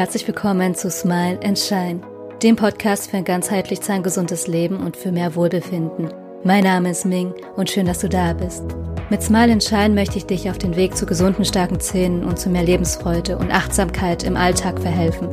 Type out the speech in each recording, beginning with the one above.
herzlich willkommen zu Smile and Shine, dem Podcast für ein ganzheitlich gesundes Leben und für mehr Wohlbefinden. Mein Name ist Ming und schön, dass du da bist. Mit Smile and Shine möchte ich dich auf den Weg zu gesunden, starken Zähnen und zu mehr Lebensfreude und Achtsamkeit im Alltag verhelfen.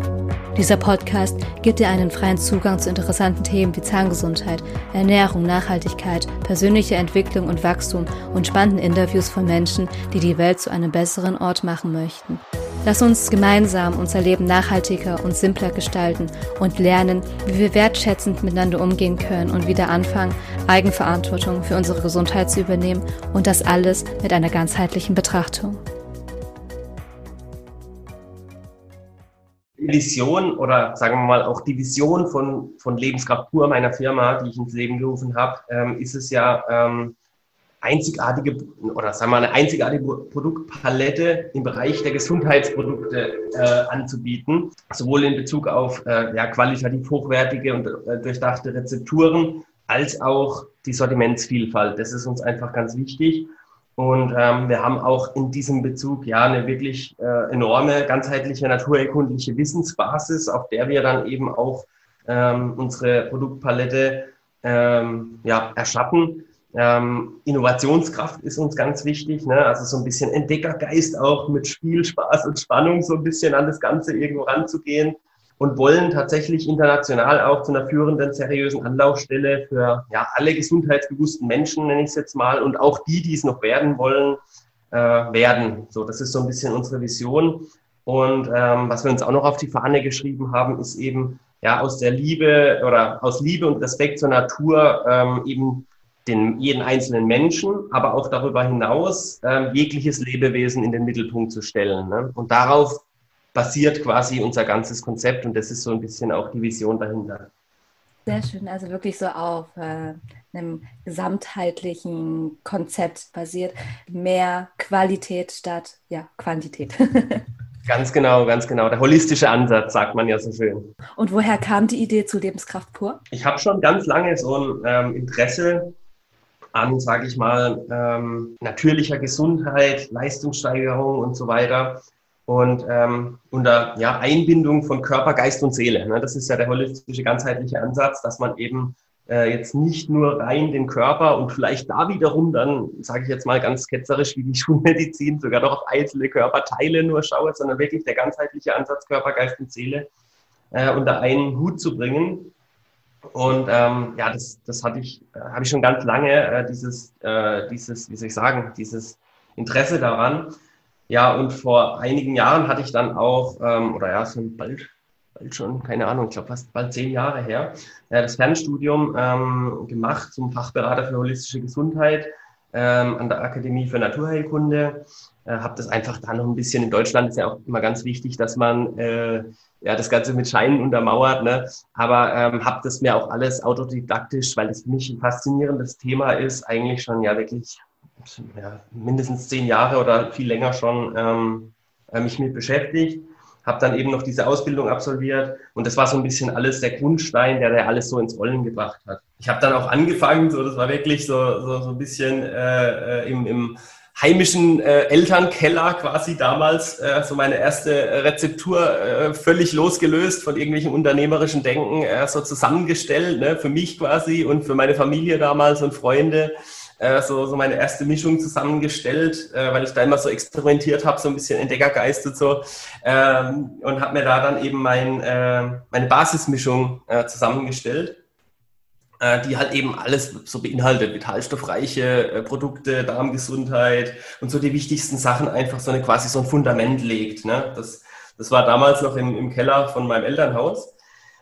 Dieser Podcast gibt dir einen freien Zugang zu interessanten Themen wie Zahngesundheit, Ernährung, Nachhaltigkeit, persönliche Entwicklung und Wachstum und spannenden Interviews von Menschen, die die Welt zu einem besseren Ort machen möchten. Lass uns gemeinsam unser Leben nachhaltiger und simpler gestalten und lernen, wie wir wertschätzend miteinander umgehen können und wieder anfangen, Eigenverantwortung für unsere Gesundheit zu übernehmen und das alles mit einer ganzheitlichen Betrachtung. Vision oder sagen wir mal auch die Vision von, von Lebenskraft pur meiner Firma, die ich ins Leben gerufen habe, ähm, ist es ja, ähm, einzigartige oder sagen wir mal eine einzigartige Produktpalette im Bereich der Gesundheitsprodukte äh, anzubieten, sowohl in Bezug auf äh, ja, qualitativ hochwertige und äh, durchdachte Rezepturen als auch die Sortimentsvielfalt. Das ist uns einfach ganz wichtig. Und ähm, wir haben auch in diesem Bezug ja eine wirklich äh, enorme ganzheitliche naturerkundliche Wissensbasis, auf der wir dann eben auch ähm, unsere Produktpalette ähm, ja, erschaffen ähm, Innovationskraft ist uns ganz wichtig, ne? also so ein bisschen Entdeckergeist auch mit Spiel, Spaß und Spannung so ein bisschen an das Ganze irgendwo ranzugehen und wollen tatsächlich international auch zu einer führenden, seriösen Anlaufstelle für ja, alle gesundheitsbewussten Menschen, nenne ich es jetzt mal, und auch die, die es noch werden wollen, äh, werden. So, das ist so ein bisschen unsere Vision. Und ähm, was wir uns auch noch auf die Fahne geschrieben haben, ist eben ja aus der Liebe oder aus Liebe und Respekt zur Natur ähm, eben den, jeden einzelnen Menschen, aber auch darüber hinaus äh, jegliches Lebewesen in den Mittelpunkt zu stellen. Ne? Und darauf basiert quasi unser ganzes Konzept und das ist so ein bisschen auch die Vision dahinter. Sehr schön, also wirklich so auf äh, einem gesamtheitlichen Konzept basiert. Mehr Qualität statt ja, Quantität. ganz genau, ganz genau. Der holistische Ansatz, sagt man ja so schön. Und woher kam die Idee zu Lebenskraft pur? Ich habe schon ganz lange so ein ähm, Interesse an, sage ich mal, ähm, natürlicher Gesundheit, Leistungssteigerung und so weiter. Und ähm, unter ja, Einbindung von Körper, Geist und Seele. Ne? Das ist ja der holistische, ganzheitliche Ansatz, dass man eben äh, jetzt nicht nur rein den Körper und vielleicht da wiederum dann, sage ich jetzt mal ganz ketzerisch wie die Schulmedizin, sogar doch auf einzelne Körperteile nur schaue, sondern wirklich der ganzheitliche Ansatz Körper, Geist und Seele äh, unter einen Hut zu bringen und ähm, ja, das, das hatte ich, äh, habe ich schon ganz lange, äh, dieses, äh, dieses, wie soll ich sagen, dieses Interesse daran. Ja, und vor einigen Jahren hatte ich dann auch, ähm, oder ja, schon bald, bald schon, keine Ahnung, ich glaube fast bald zehn Jahre her, ja, das Fernstudium ähm, gemacht zum Fachberater für holistische Gesundheit ähm, an der Akademie für Naturheilkunde. Äh, habe das einfach da noch ein bisschen, in Deutschland ist ja auch immer ganz wichtig, dass man äh, ja, das Ganze mit Scheinen untermauert, ne? aber ähm, habe das mir auch alles autodidaktisch, weil das für mich ein faszinierendes Thema ist, eigentlich schon ja wirklich ja, mindestens zehn Jahre oder viel länger schon ähm, äh, mich mit beschäftigt. Habe dann eben noch diese Ausbildung absolviert und das war so ein bisschen alles der Grundstein, der der alles so ins Rollen gebracht hat. Ich habe dann auch angefangen, so das war wirklich so, so, so ein bisschen äh, äh im, im heimischen äh, Elternkeller quasi damals äh, so meine erste Rezeptur äh, völlig losgelöst von irgendwelchen unternehmerischen Denken äh, so zusammengestellt, ne, für mich quasi und für meine Familie damals und Freunde. Äh, so, so meine erste Mischung zusammengestellt, äh, weil ich da immer so experimentiert habe, so ein bisschen Entdeckergeist und so. Ähm, und habe mir da dann eben mein, äh, meine Basismischung äh, zusammengestellt äh, die halt eben alles so beinhaltet, vitalstoffreiche äh, Produkte, Darmgesundheit und so die wichtigsten Sachen einfach so eine quasi so ein Fundament legt. Ne? Das, das war damals noch im, im Keller von meinem Elternhaus.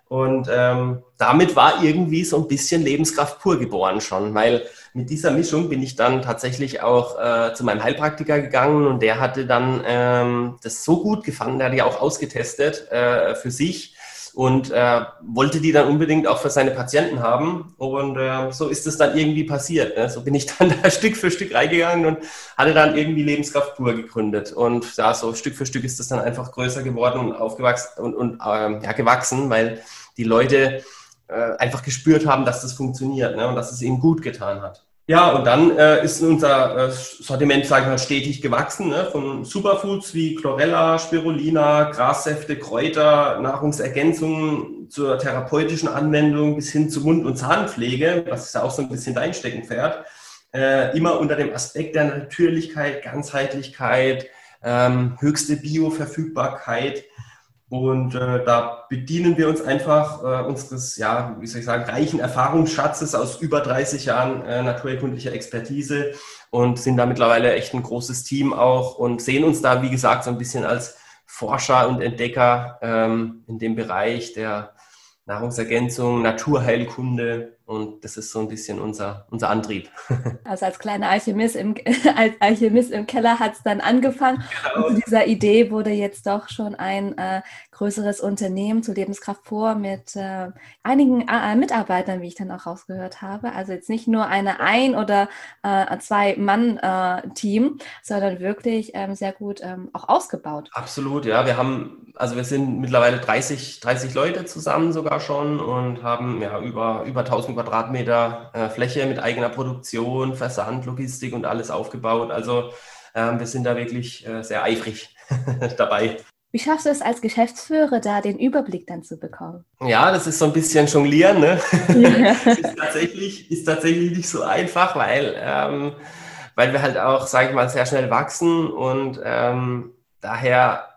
Und ähm, damit war irgendwie so ein bisschen Lebenskraft pur geboren schon, weil mit dieser Mischung bin ich dann tatsächlich auch äh, zu meinem Heilpraktiker gegangen und der hatte dann ähm, das so gut gefunden, der hat ja auch ausgetestet äh, für sich, und äh, wollte die dann unbedingt auch für seine Patienten haben. Und äh, so ist es dann irgendwie passiert. Ne? So bin ich dann da Stück für Stück reingegangen und hatte dann irgendwie Lebenskraft pur gegründet. Und ja, so Stück für Stück ist das dann einfach größer geworden und aufgewachsen und, und ähm, ja, gewachsen, weil die Leute äh, einfach gespürt haben, dass das funktioniert ne? und dass es ihnen gut getan hat. Ja, und dann äh, ist unser äh, Sortiment, sage ich mal, stetig gewachsen, ne? von Superfoods wie Chlorella, Spirulina, Grassäfte, Kräuter, Nahrungsergänzungen zur therapeutischen Anwendung bis hin zu Mund- und Zahnpflege, was ist ja auch so ein bisschen dein Steckenpferd, äh, immer unter dem Aspekt der Natürlichkeit, Ganzheitlichkeit, ähm, höchste Bioverfügbarkeit und äh, da bedienen wir uns einfach äh, unseres, ja, wie soll ich sagen, reichen Erfahrungsschatzes aus über 30 Jahren äh, naturerkundlicher Expertise und sind da mittlerweile echt ein großes Team auch und sehen uns da, wie gesagt, so ein bisschen als Forscher und Entdecker ähm, in dem Bereich der Nahrungsergänzung, Naturheilkunde und das ist so ein bisschen unser, unser Antrieb. Also als kleiner Alchemist im, als Alchemist im Keller hat es dann angefangen. Genau. Und zu dieser Idee wurde jetzt doch schon ein äh, größeres Unternehmen zu Lebenskraft vor mit äh, einigen äh, Mitarbeitern, wie ich dann auch rausgehört habe. Also jetzt nicht nur eine Ein- oder äh, Zwei-Mann-Team, sondern wirklich ähm, sehr gut ähm, auch ausgebaut. Absolut, ja. Wir haben, also wir sind mittlerweile 30, 30 Leute zusammen sogar schon und haben ja über, über 1000 Quadratmeter äh, Fläche mit eigener Produktion, Versand, Logistik und alles aufgebaut. Also ähm, wir sind da wirklich äh, sehr eifrig dabei. Wie schaffst du es als Geschäftsführer, da den Überblick dann zu bekommen? Ja, das ist so ein bisschen Jonglieren. Ne? Ja. ist, tatsächlich, ist tatsächlich nicht so einfach, weil, ähm, weil wir halt auch, sage ich mal, sehr schnell wachsen und ähm, daher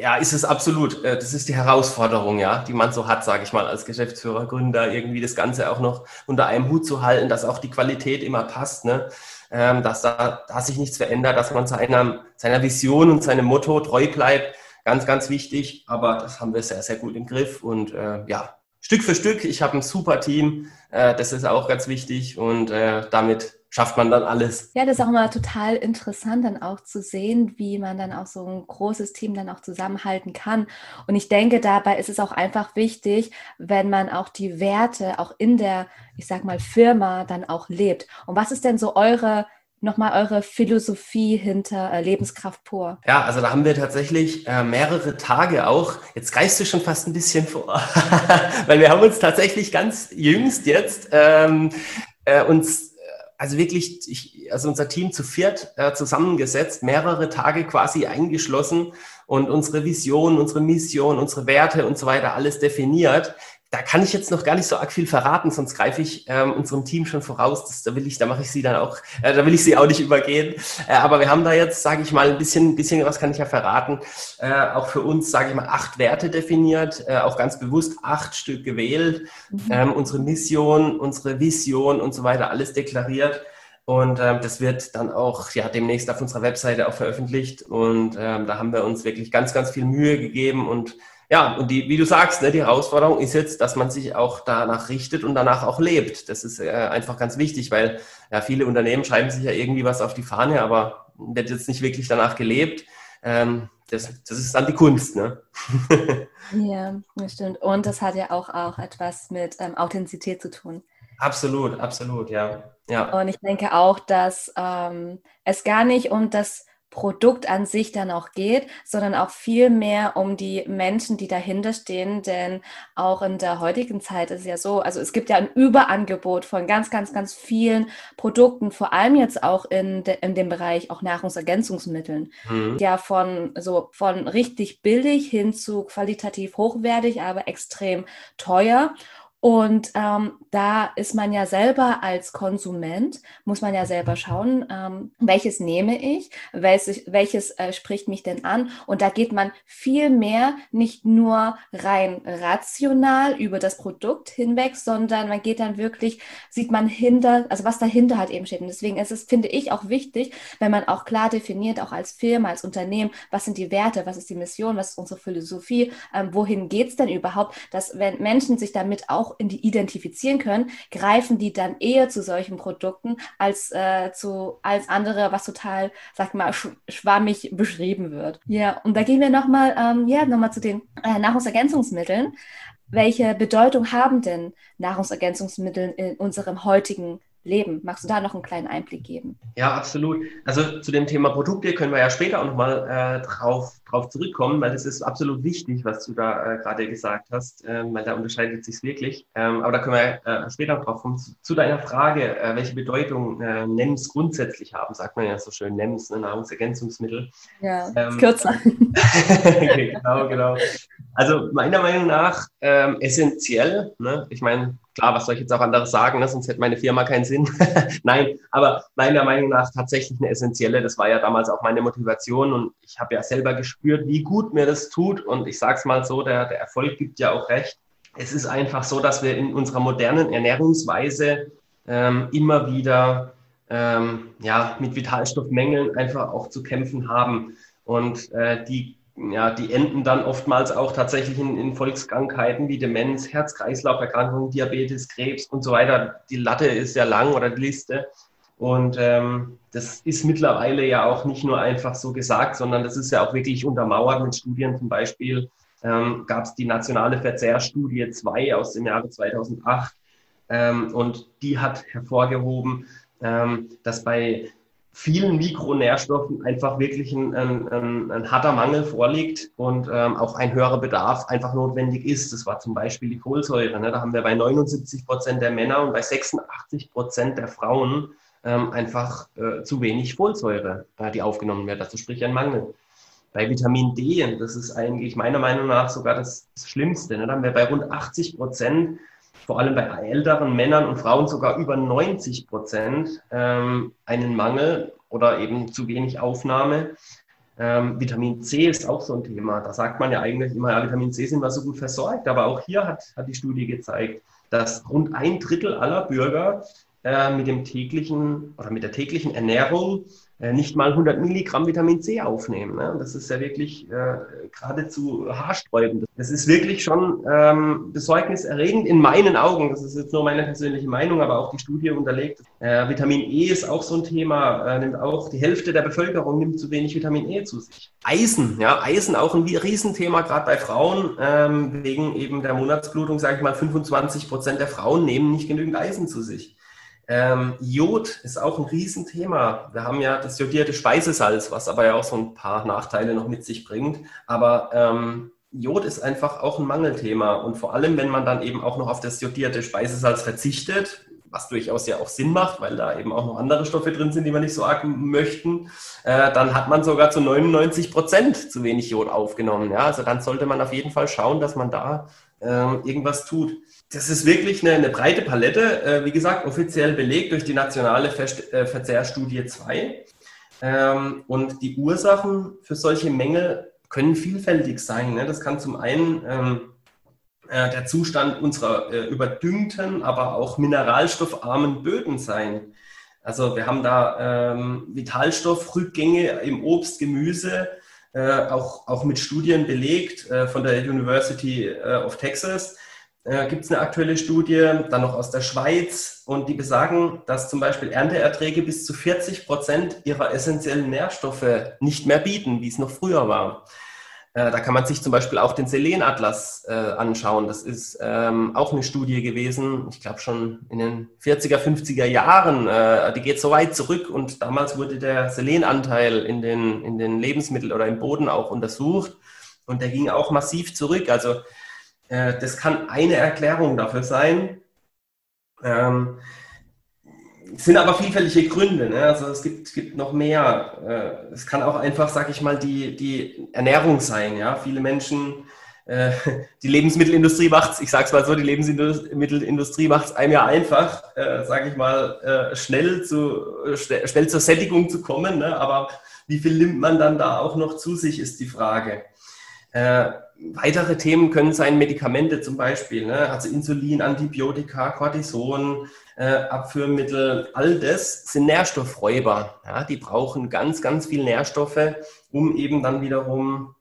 ja, ist es absolut. Äh, das ist die Herausforderung, ja, die man so hat, sage ich mal, als Geschäftsführer, Gründer, irgendwie das Ganze auch noch unter einem Hut zu halten, dass auch die Qualität immer passt, ne? Ähm, dass da dass sich nichts verändert, dass man seiner, seiner Vision und seinem Motto treu bleibt. Ganz, ganz wichtig. Aber das haben wir sehr, sehr gut im Griff. Und äh, ja, Stück für Stück. Ich habe ein super Team. Äh, das ist auch ganz wichtig. Und äh, damit schafft man dann alles. Ja, das ist auch immer total interessant, dann auch zu sehen, wie man dann auch so ein großes Team dann auch zusammenhalten kann. Und ich denke, dabei ist es auch einfach wichtig, wenn man auch die Werte auch in der, ich sag mal, Firma dann auch lebt. Und was ist denn so eure nochmal eure Philosophie hinter äh, Lebenskraft pur? Ja, also da haben wir tatsächlich äh, mehrere Tage auch. Jetzt greifst du schon fast ein bisschen vor, weil wir haben uns tatsächlich ganz jüngst jetzt ähm, äh, uns also wirklich, ich, also unser Team zu viert äh, zusammengesetzt, mehrere Tage quasi eingeschlossen und unsere Vision, unsere Mission, unsere Werte und so weiter alles definiert. Da kann ich jetzt noch gar nicht so arg viel verraten, sonst greife ich ähm, unserem Team schon voraus. Das, da will ich, da mache ich sie dann auch, äh, da will ich sie auch nicht übergehen. Äh, aber wir haben da jetzt, sage ich mal, ein bisschen, bisschen was kann ich ja verraten. Äh, auch für uns, sage ich mal, acht Werte definiert, äh, auch ganz bewusst acht Stück gewählt. Mhm. Ähm, unsere Mission, unsere Vision und so weiter, alles deklariert. Und ähm, das wird dann auch ja demnächst auf unserer Webseite auch veröffentlicht. Und ähm, da haben wir uns wirklich ganz, ganz viel Mühe gegeben und ja, und die, wie du sagst, ne, die Herausforderung ist jetzt, dass man sich auch danach richtet und danach auch lebt. Das ist äh, einfach ganz wichtig, weil ja, viele Unternehmen schreiben sich ja irgendwie was auf die Fahne, aber wird jetzt nicht wirklich danach gelebt. Ähm, das, das ist dann die Kunst, ne? ja, das stimmt. Und das hat ja auch, auch etwas mit ähm, Authentizität zu tun. Absolut, absolut, ja. ja. Und ich denke auch, dass ähm, es gar nicht um das Produkt an sich dann auch geht, sondern auch viel mehr um die Menschen, die dahinter stehen. Denn auch in der heutigen Zeit ist es ja so, also es gibt ja ein Überangebot von ganz, ganz, ganz vielen Produkten, vor allem jetzt auch in, de, in dem Bereich auch Nahrungsergänzungsmitteln. Mhm. Ja, von so von richtig billig hin zu qualitativ hochwertig, aber extrem teuer. Und ähm, da ist man ja selber als Konsument, muss man ja selber schauen, ähm, welches nehme ich, welches, welches äh, spricht mich denn an. Und da geht man viel mehr nicht nur rein rational über das Produkt hinweg, sondern man geht dann wirklich, sieht man hinter, also was dahinter halt eben steht. Und deswegen ist es, finde ich, auch wichtig, wenn man auch klar definiert, auch als Firma, als Unternehmen, was sind die Werte, was ist die Mission, was ist unsere Philosophie, ähm, wohin geht's denn überhaupt, dass wenn Menschen sich damit auch in die identifizieren können, greifen die dann eher zu solchen Produkten als äh, zu als andere, was total, sag mal, sch schwammig beschrieben wird. Ja, und da gehen wir nochmal, ähm, ja, nochmal zu den äh, Nahrungsergänzungsmitteln. Welche Bedeutung haben denn Nahrungsergänzungsmittel in unserem heutigen leben? Magst du da noch einen kleinen Einblick geben? Ja, absolut. Also zu dem Thema Produkte können wir ja später auch nochmal äh, drauf, drauf zurückkommen, weil das ist absolut wichtig, was du da äh, gerade gesagt hast, äh, weil da unterscheidet sich wirklich. Ähm, aber da können wir äh, später drauf kommen. Zu, zu deiner Frage, äh, welche Bedeutung äh, NEMS grundsätzlich haben, sagt man ja so schön, NEMS, ne, Nahrungsergänzungsmittel. Ja, ähm, kürzer. genau, genau. Also meiner Meinung nach ähm, essentiell. Ne? Ich meine, klar, was soll ich jetzt auch anderes sagen, ne? sonst hätte meine Firma keinen Sinn. Nein, aber meiner Meinung nach tatsächlich eine essentielle. Das war ja damals auch meine Motivation und ich habe ja selber gespürt, wie gut mir das tut. Und ich sage es mal so, der, der Erfolg gibt ja auch recht. Es ist einfach so, dass wir in unserer modernen Ernährungsweise ähm, immer wieder ähm, ja, mit Vitalstoffmängeln einfach auch zu kämpfen haben. Und äh, die ja, die enden dann oftmals auch tatsächlich in, in Volkskrankheiten wie Demenz, Herz-Kreislauf-Erkrankungen, Diabetes, Krebs und so weiter. Die Latte ist ja lang oder die Liste. Und ähm, das ist mittlerweile ja auch nicht nur einfach so gesagt, sondern das ist ja auch wirklich untermauert mit Studien. Zum Beispiel ähm, gab es die nationale Verzehrstudie 2 aus dem Jahre 2008 ähm, und die hat hervorgehoben, ähm, dass bei vielen Mikronährstoffen einfach wirklich ein, ein, ein, ein harter Mangel vorliegt und ähm, auch ein höherer Bedarf einfach notwendig ist. Das war zum Beispiel die Folsäure. Ne? Da haben wir bei 79 Prozent der Männer und bei 86 Prozent der Frauen ähm, einfach äh, zu wenig Folsäure, äh, die aufgenommen wird. Also sprich ein Mangel. Bei Vitamin D, das ist eigentlich meiner Meinung nach sogar das, das Schlimmste. Ne? Da haben wir bei rund 80 Prozent vor allem bei älteren Männern und Frauen sogar über 90 Prozent ähm, einen Mangel oder eben zu wenig Aufnahme. Ähm, Vitamin C ist auch so ein Thema. Da sagt man ja eigentlich immer, ja, Vitamin C sind wir so gut versorgt. Aber auch hier hat, hat die Studie gezeigt, dass rund ein Drittel aller Bürger äh, mit dem täglichen oder mit der täglichen Ernährung äh, nicht mal 100 Milligramm Vitamin C aufnehmen. Ne? Das ist ja wirklich äh, geradezu haarsträubend. Das ist wirklich schon ähm, besorgniserregend in meinen Augen. Das ist jetzt nur meine persönliche Meinung, aber auch die Studie unterlegt. Äh, Vitamin E ist auch so ein Thema. Äh, nimmt auch die Hälfte der Bevölkerung nimmt zu wenig Vitamin E zu sich. Eisen, ja, Eisen auch ein Riesenthema gerade bei Frauen ähm, wegen eben der Monatsblutung. Sage ich mal, 25 Prozent der Frauen nehmen nicht genügend Eisen zu sich. Ähm, Jod ist auch ein Riesenthema. Wir haben ja das jodierte Speisesalz, was aber ja auch so ein paar Nachteile noch mit sich bringt. Aber ähm, Jod ist einfach auch ein Mangelthema. Und vor allem, wenn man dann eben auch noch auf das jodierte Speisesalz verzichtet, was durchaus ja auch Sinn macht, weil da eben auch noch andere Stoffe drin sind, die wir nicht so arg möchten, äh, dann hat man sogar zu 99 Prozent zu wenig Jod aufgenommen. Ja? Also dann sollte man auf jeden Fall schauen, dass man da äh, irgendwas tut das ist wirklich eine, eine breite Palette, äh, wie gesagt, offiziell belegt durch die nationale Ver äh, Verzehrstudie 2. Ähm, und die Ursachen für solche Mängel können vielfältig sein. Ne? Das kann zum einen ähm, äh, der Zustand unserer äh, überdüngten, aber auch mineralstoffarmen Böden sein. Also wir haben da ähm, Vitalstoffrückgänge im Obst, Gemüse, äh, auch, auch mit Studien belegt äh, von der University of Texas äh, gibt es eine aktuelle Studie, dann noch aus der Schweiz, und die besagen, dass zum Beispiel Ernteerträge bis zu 40 Prozent ihrer essentiellen Nährstoffe nicht mehr bieten, wie es noch früher war. Äh, da kann man sich zum Beispiel auch den Selenatlas äh, anschauen. Das ist ähm, auch eine Studie gewesen, ich glaube schon in den 40er, 50er Jahren. Äh, die geht so weit zurück und damals wurde der Selenanteil in den, in den Lebensmitteln oder im Boden auch untersucht und der ging auch massiv zurück. Also äh, das kann eine Erklärung dafür sein. Ähm, es sind aber vielfältige Gründe. Ne? Also es gibt, gibt noch mehr. Äh, es kann auch einfach, sag ich mal, die, die Ernährung sein. Ja? Viele Menschen, äh, die Lebensmittelindustrie macht es, ich sage es mal so, die Lebensmittelindustrie macht es einem ja einfach, äh, sage ich mal, äh, schnell, zu, schnell zur Sättigung zu kommen. Ne? Aber wie viel nimmt man dann da auch noch zu sich, ist die Frage. Äh, weitere Themen können sein Medikamente zum Beispiel, ne? also Insulin, Antibiotika, Cortison, äh, Abführmittel, all das sind Nährstoffräuber. Ja? Die brauchen ganz, ganz viel Nährstoffe, um eben dann wiederum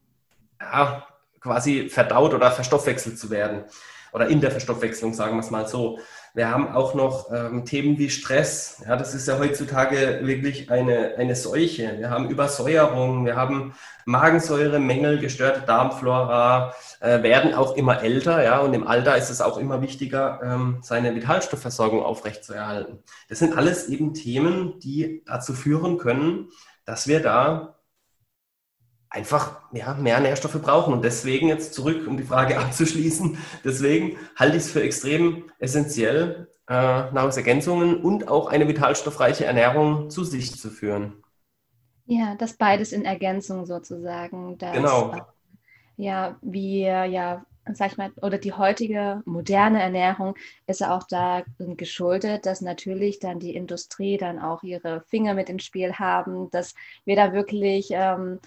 ja, quasi verdaut oder verstoffwechselt zu werden. Oder in der Verstoffwechslung, sagen wir es mal so. Wir haben auch noch ähm, Themen wie Stress. Ja, das ist ja heutzutage wirklich eine, eine Seuche. Wir haben Übersäuerung, wir haben Magensäuremängel, gestörte Darmflora, äh, werden auch immer älter. Ja, und im Alter ist es auch immer wichtiger, ähm, seine Vitalstoffversorgung aufrechtzuerhalten. Das sind alles eben Themen, die dazu führen können, dass wir da einfach ja, mehr Nährstoffe brauchen. Und deswegen jetzt zurück, um die Frage abzuschließen, deswegen halte ich es für extrem essentiell, äh, Nahrungsergänzungen und auch eine vitalstoffreiche Ernährung zu sich zu führen. Ja, das beides in Ergänzung sozusagen. Dass, genau. Ja, wir ja sag ich mal, oder die heutige moderne Ernährung ist ja auch da geschuldet, dass natürlich dann die Industrie dann auch ihre Finger mit ins Spiel haben, dass wir da wirklich ähm,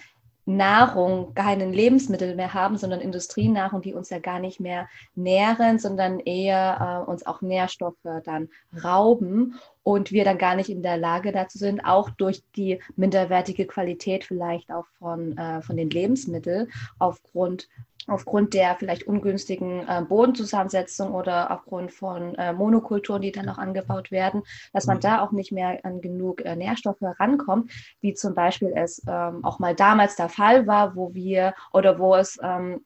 Nahrung, keine Lebensmittel mehr haben, sondern Industrienahrung, die uns ja gar nicht mehr nähren, sondern eher äh, uns auch Nährstoffe dann rauben und wir dann gar nicht in der Lage dazu sind, auch durch die minderwertige Qualität vielleicht auch von, äh, von den Lebensmitteln aufgrund aufgrund der vielleicht ungünstigen äh, Bodenzusammensetzung oder aufgrund von äh, Monokulturen, die dann auch angebaut werden, dass man mhm. da auch nicht mehr an genug äh, Nährstoffe rankommt, wie zum Beispiel es ähm, auch mal damals der Fall war, wo wir oder wo es ähm,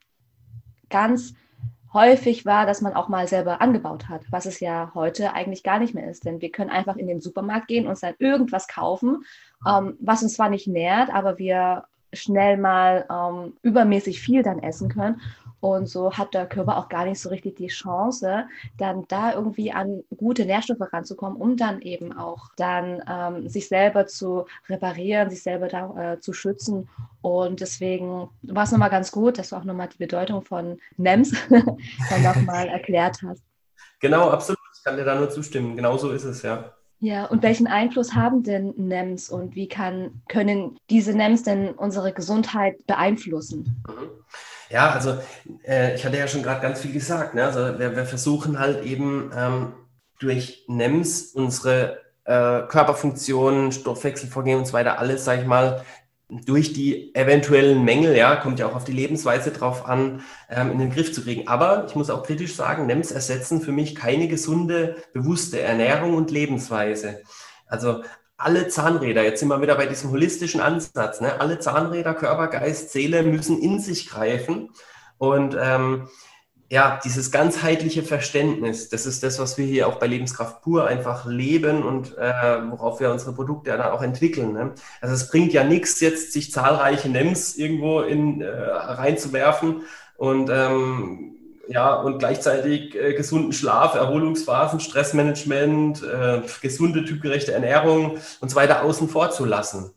ganz häufig war, dass man auch mal selber angebaut hat, was es ja heute eigentlich gar nicht mehr ist. Denn wir können einfach in den Supermarkt gehen und dann irgendwas kaufen, ähm, was uns zwar nicht nährt, aber wir schnell mal ähm, übermäßig viel dann essen können. Und so hat der Körper auch gar nicht so richtig die Chance, dann da irgendwie an gute Nährstoffe ranzukommen, um dann eben auch dann ähm, sich selber zu reparieren, sich selber da äh, zu schützen. Und deswegen war es nochmal ganz gut, dass du auch nochmal die Bedeutung von NEMS dann nochmal erklärt hast. Genau, absolut. Ich kann dir da nur zustimmen. Genau so ist es, ja. Ja, und welchen Einfluss haben denn NEMs und wie kann, können diese NEMs denn unsere Gesundheit beeinflussen? Mhm. Ja, also äh, ich hatte ja schon gerade ganz viel gesagt. Ne? Also wir, wir, versuchen halt eben ähm, durch NEMs unsere äh, Körperfunktionen, Stoffwechselvorgehen und so weiter alles, sage ich mal, durch die eventuellen Mängel, ja, kommt ja auch auf die Lebensweise drauf an, ähm, in den Griff zu kriegen. Aber ich muss auch kritisch sagen, NEMS ersetzen für mich keine gesunde, bewusste Ernährung und Lebensweise. Also alle Zahnräder, jetzt sind wir wieder bei diesem holistischen Ansatz, ne? alle Zahnräder, Körper, Geist, Seele müssen in sich greifen. Und ähm, ja, dieses ganzheitliche Verständnis, das ist das, was wir hier auch bei Lebenskraft pur einfach leben und äh, worauf wir unsere Produkte dann auch entwickeln. Ne? Also es bringt ja nichts, jetzt sich zahlreiche NEMs irgendwo in, äh, reinzuwerfen und ähm, ja, und gleichzeitig äh, gesunden Schlaf, Erholungsphasen, Stressmanagement, äh, gesunde, typgerechte Ernährung und so weiter außen vor zu lassen.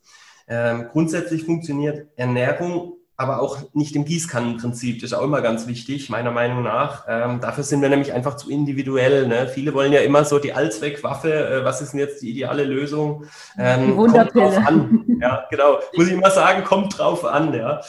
Ähm, grundsätzlich funktioniert Ernährung aber auch nicht im Gießkannenprinzip. Das ist auch immer ganz wichtig, meiner Meinung nach. Ähm, dafür sind wir nämlich einfach zu individuell. Ne? Viele wollen ja immer so die Allzweckwaffe. Äh, was ist denn jetzt die ideale Lösung? Ähm, die Wunderpille. Kommt drauf an. Ja, genau. Muss ich immer sagen, kommt drauf an. Ja.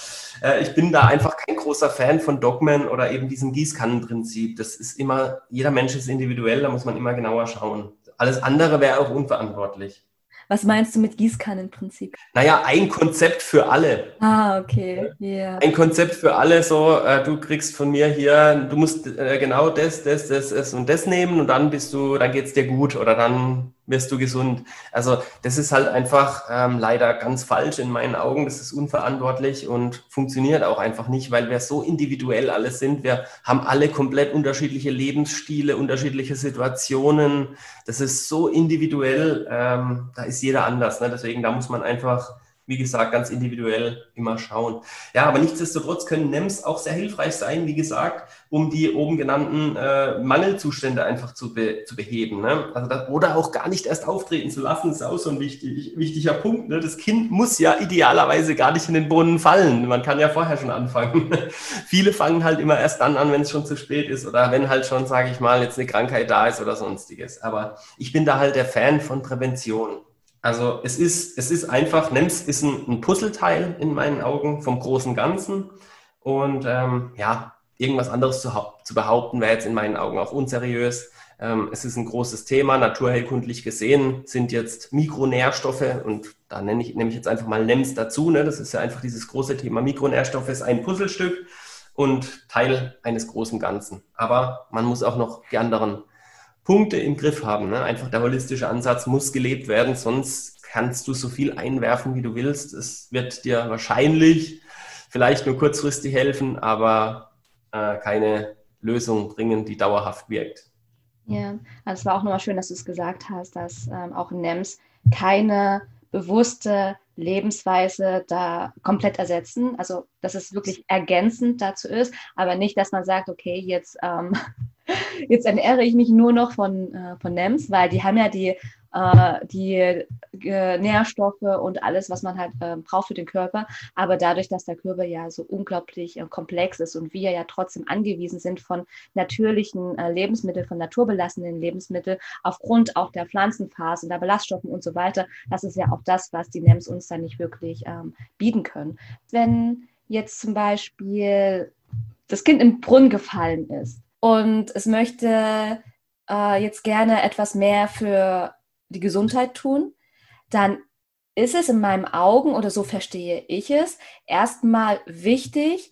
Äh, ich bin da einfach kein großer Fan von Dogmen oder eben diesem Gießkannenprinzip. Das ist immer, jeder Mensch ist individuell, da muss man immer genauer schauen. Alles andere wäre auch unverantwortlich. Was meinst du mit Gießkannenprinzip? Naja, ein Konzept für alle. Ah, okay. Yeah. Ein Konzept für alle, so, äh, du kriegst von mir hier, du musst äh, genau das, das, das, das und das nehmen und dann bist du, dann geht's dir gut oder dann wirst du gesund. Also das ist halt einfach ähm, leider ganz falsch in meinen Augen. Das ist unverantwortlich und funktioniert auch einfach nicht, weil wir so individuell alles sind. Wir haben alle komplett unterschiedliche Lebensstile, unterschiedliche Situationen. Das ist so individuell. Ähm, da ist jeder anders. Ne? Deswegen, da muss man einfach wie gesagt, ganz individuell immer schauen. Ja, aber nichtsdestotrotz können NEMs auch sehr hilfreich sein, wie gesagt, um die oben genannten äh, Mangelzustände einfach zu, be zu beheben. Ne? Also das, oder auch gar nicht erst auftreten zu lassen, ist auch so ein wichtig, wichtiger Punkt. Ne? Das Kind muss ja idealerweise gar nicht in den Boden fallen. Man kann ja vorher schon anfangen. Viele fangen halt immer erst dann an, wenn es schon zu spät ist oder wenn halt schon, sage ich mal, jetzt eine Krankheit da ist oder sonstiges. Aber ich bin da halt der Fan von Prävention. Also es ist, es ist einfach, NEMS ist ein, ein Puzzleteil in meinen Augen vom großen Ganzen. Und ähm, ja, irgendwas anderes zu, zu behaupten, wäre jetzt in meinen Augen auch unseriös. Ähm, es ist ein großes Thema, naturheilkundlich gesehen sind jetzt Mikronährstoffe und da nenne ich, nehme ich jetzt einfach mal NEMS dazu. Ne? Das ist ja einfach dieses große Thema Mikronährstoffe, ist ein Puzzlestück und Teil eines großen Ganzen. Aber man muss auch noch die anderen Punkte im Griff haben. Ne? Einfach der holistische Ansatz muss gelebt werden, sonst kannst du so viel einwerfen, wie du willst. Es wird dir wahrscheinlich vielleicht nur kurzfristig helfen, aber äh, keine Lösung bringen, die dauerhaft wirkt. Ja, also es war auch nochmal schön, dass du es gesagt hast, dass ähm, auch NEMS keine bewusste Lebensweise da komplett ersetzen. Also, dass es wirklich ergänzend dazu ist, aber nicht, dass man sagt, okay, jetzt, ähm, jetzt ernähre ich mich nur noch von, äh, von NEMS, weil die haben ja die äh, die äh, Nährstoffe und alles, was man halt äh, braucht für den Körper. Aber dadurch, dass der Körper ja so unglaublich äh, komplex ist und wir ja trotzdem angewiesen sind von natürlichen äh, Lebensmitteln, von naturbelassenen Lebensmitteln, aufgrund auch der Pflanzenphasen, der Ballaststoffen und so weiter, das ist ja auch das, was die NEMS uns dann nicht wirklich ähm, bieten können. Wenn jetzt zum Beispiel das Kind im Brunnen gefallen ist und es möchte äh, jetzt gerne etwas mehr für die Gesundheit tun, dann ist es in meinen Augen, oder so verstehe ich es, erstmal wichtig,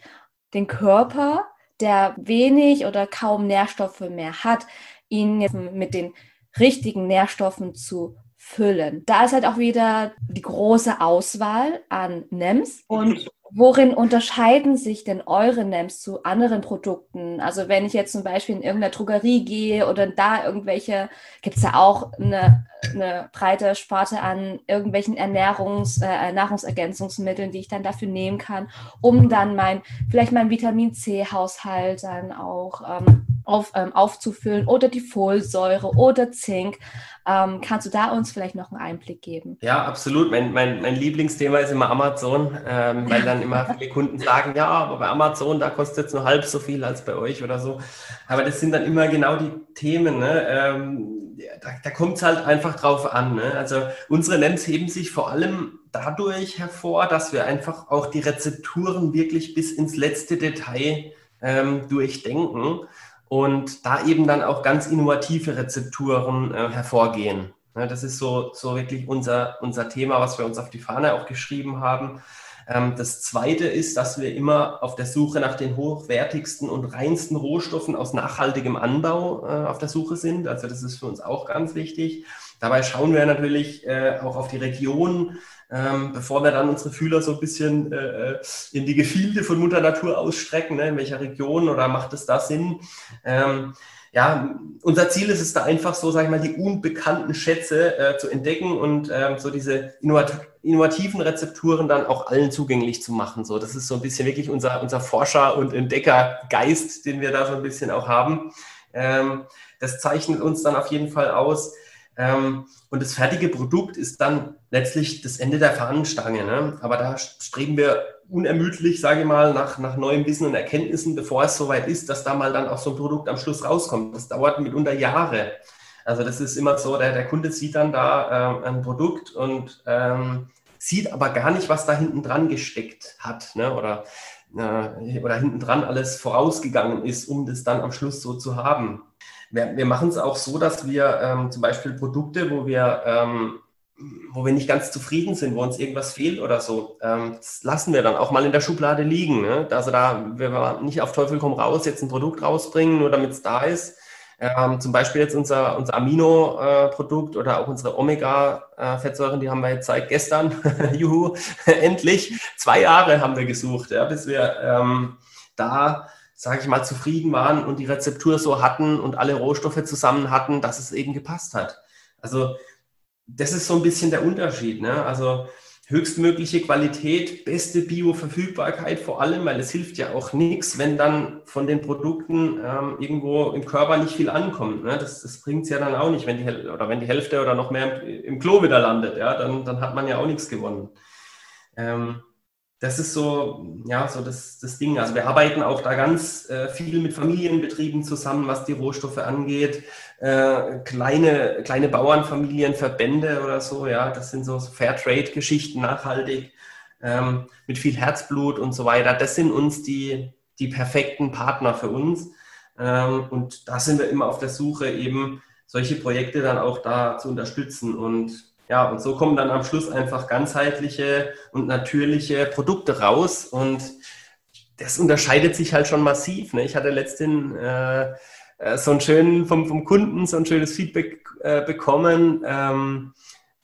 den Körper, der wenig oder kaum Nährstoffe mehr hat, ihn jetzt mit den richtigen Nährstoffen zu füllen. Da ist halt auch wieder die große Auswahl an NEMs und Worin unterscheiden sich denn eure NEMs zu anderen Produkten? Also wenn ich jetzt zum Beispiel in irgendeiner Drogerie gehe oder da irgendwelche, gibt es da auch eine, eine breite Sparte an irgendwelchen Ernährungs-, äh, Nahrungsergänzungsmitteln, die ich dann dafür nehmen kann, um dann mein, vielleicht mein Vitamin C-Haushalt dann auch ähm, auf, ähm, aufzufüllen oder die Folsäure oder Zink. Ähm, kannst du da uns vielleicht noch einen Einblick geben? Ja, absolut. Mein, mein, mein Lieblingsthema ist immer Amazon, ähm, weil dann immer viele Kunden sagen, ja, aber bei Amazon, da kostet es nur halb so viel als bei euch oder so. Aber das sind dann immer genau die Themen. Ne? Ähm, da da kommt es halt einfach drauf an. Ne? Also unsere NEMs heben sich vor allem dadurch hervor, dass wir einfach auch die Rezepturen wirklich bis ins letzte Detail ähm, durchdenken und da eben dann auch ganz innovative Rezepturen äh, hervorgehen. Ja, das ist so, so wirklich unser, unser Thema, was wir uns auf die Fahne auch geschrieben haben. Ähm, das zweite ist, dass wir immer auf der Suche nach den hochwertigsten und reinsten Rohstoffen aus nachhaltigem Anbau äh, auf der Suche sind. Also das ist für uns auch ganz wichtig. Dabei schauen wir natürlich äh, auch auf die Region, ähm, bevor wir dann unsere Fühler so ein bisschen äh, in die Gefilde von Mutter Natur ausstrecken, ne? in welcher Region oder macht es da Sinn? Ähm, ja, unser Ziel ist es da einfach so, sag ich mal, die unbekannten Schätze äh, zu entdecken und ähm, so diese innovat innovativen Rezepturen dann auch allen zugänglich zu machen. So, das ist so ein bisschen wirklich unser, unser Forscher- und Entdeckergeist, den wir da so ein bisschen auch haben. Ähm, das zeichnet uns dann auf jeden Fall aus. Ähm, und das fertige Produkt ist dann letztlich das Ende der Fahnenstange. Ne? Aber da streben wir unermüdlich, sage ich mal, nach, nach neuem Wissen und Erkenntnissen, bevor es soweit ist, dass da mal dann auch so ein Produkt am Schluss rauskommt. Das dauert mitunter Jahre. Also das ist immer so, der, der Kunde sieht dann da ähm, ein Produkt und ähm, sieht aber gar nicht, was da hinten dran gesteckt hat ne? oder, äh, oder hinten dran alles vorausgegangen ist, um das dann am Schluss so zu haben. Wir, wir machen es auch so, dass wir ähm, zum Beispiel Produkte, wo wir, ähm, wo wir nicht ganz zufrieden sind, wo uns irgendwas fehlt oder so, ähm, das lassen wir dann auch mal in der Schublade liegen. Ne? Also da, wir nicht auf Teufel komm raus jetzt ein Produkt rausbringen, nur damit es da ist. Ähm, zum Beispiel jetzt unser, unser Amino-Produkt äh, oder auch unsere Omega-Fettsäuren, die haben wir jetzt seit gestern, juhu, endlich, zwei Jahre haben wir gesucht, ja, bis wir ähm, da sage ich mal, zufrieden waren und die Rezeptur so hatten und alle Rohstoffe zusammen hatten, dass es eben gepasst hat. Also das ist so ein bisschen der Unterschied. Ne? Also höchstmögliche Qualität, beste Bioverfügbarkeit vor allem, weil es hilft ja auch nichts, wenn dann von den Produkten ähm, irgendwo im Körper nicht viel ankommt. Ne? Das, das bringt es ja dann auch nicht, wenn die, oder wenn die Hälfte oder noch mehr im, Klo wieder landet. Ja? Dann, dann hat man ja auch nichts gewonnen. Ähm, das ist so, ja, so das, das Ding. Also wir arbeiten auch da ganz äh, viel mit Familienbetrieben zusammen, was die Rohstoffe angeht. Äh, kleine, kleine Bauernfamilien, Verbände oder so, ja, das sind so Fairtrade-Geschichten, nachhaltig, ähm, mit viel Herzblut und so weiter. Das sind uns die, die perfekten Partner für uns. Ähm, und da sind wir immer auf der Suche, eben solche Projekte dann auch da zu unterstützen und ja, und so kommen dann am Schluss einfach ganzheitliche und natürliche Produkte raus und das unterscheidet sich halt schon massiv. Ne? Ich hatte letztens äh, äh, so ein schön vom, vom Kunden so ein schönes Feedback äh, bekommen. Ähm,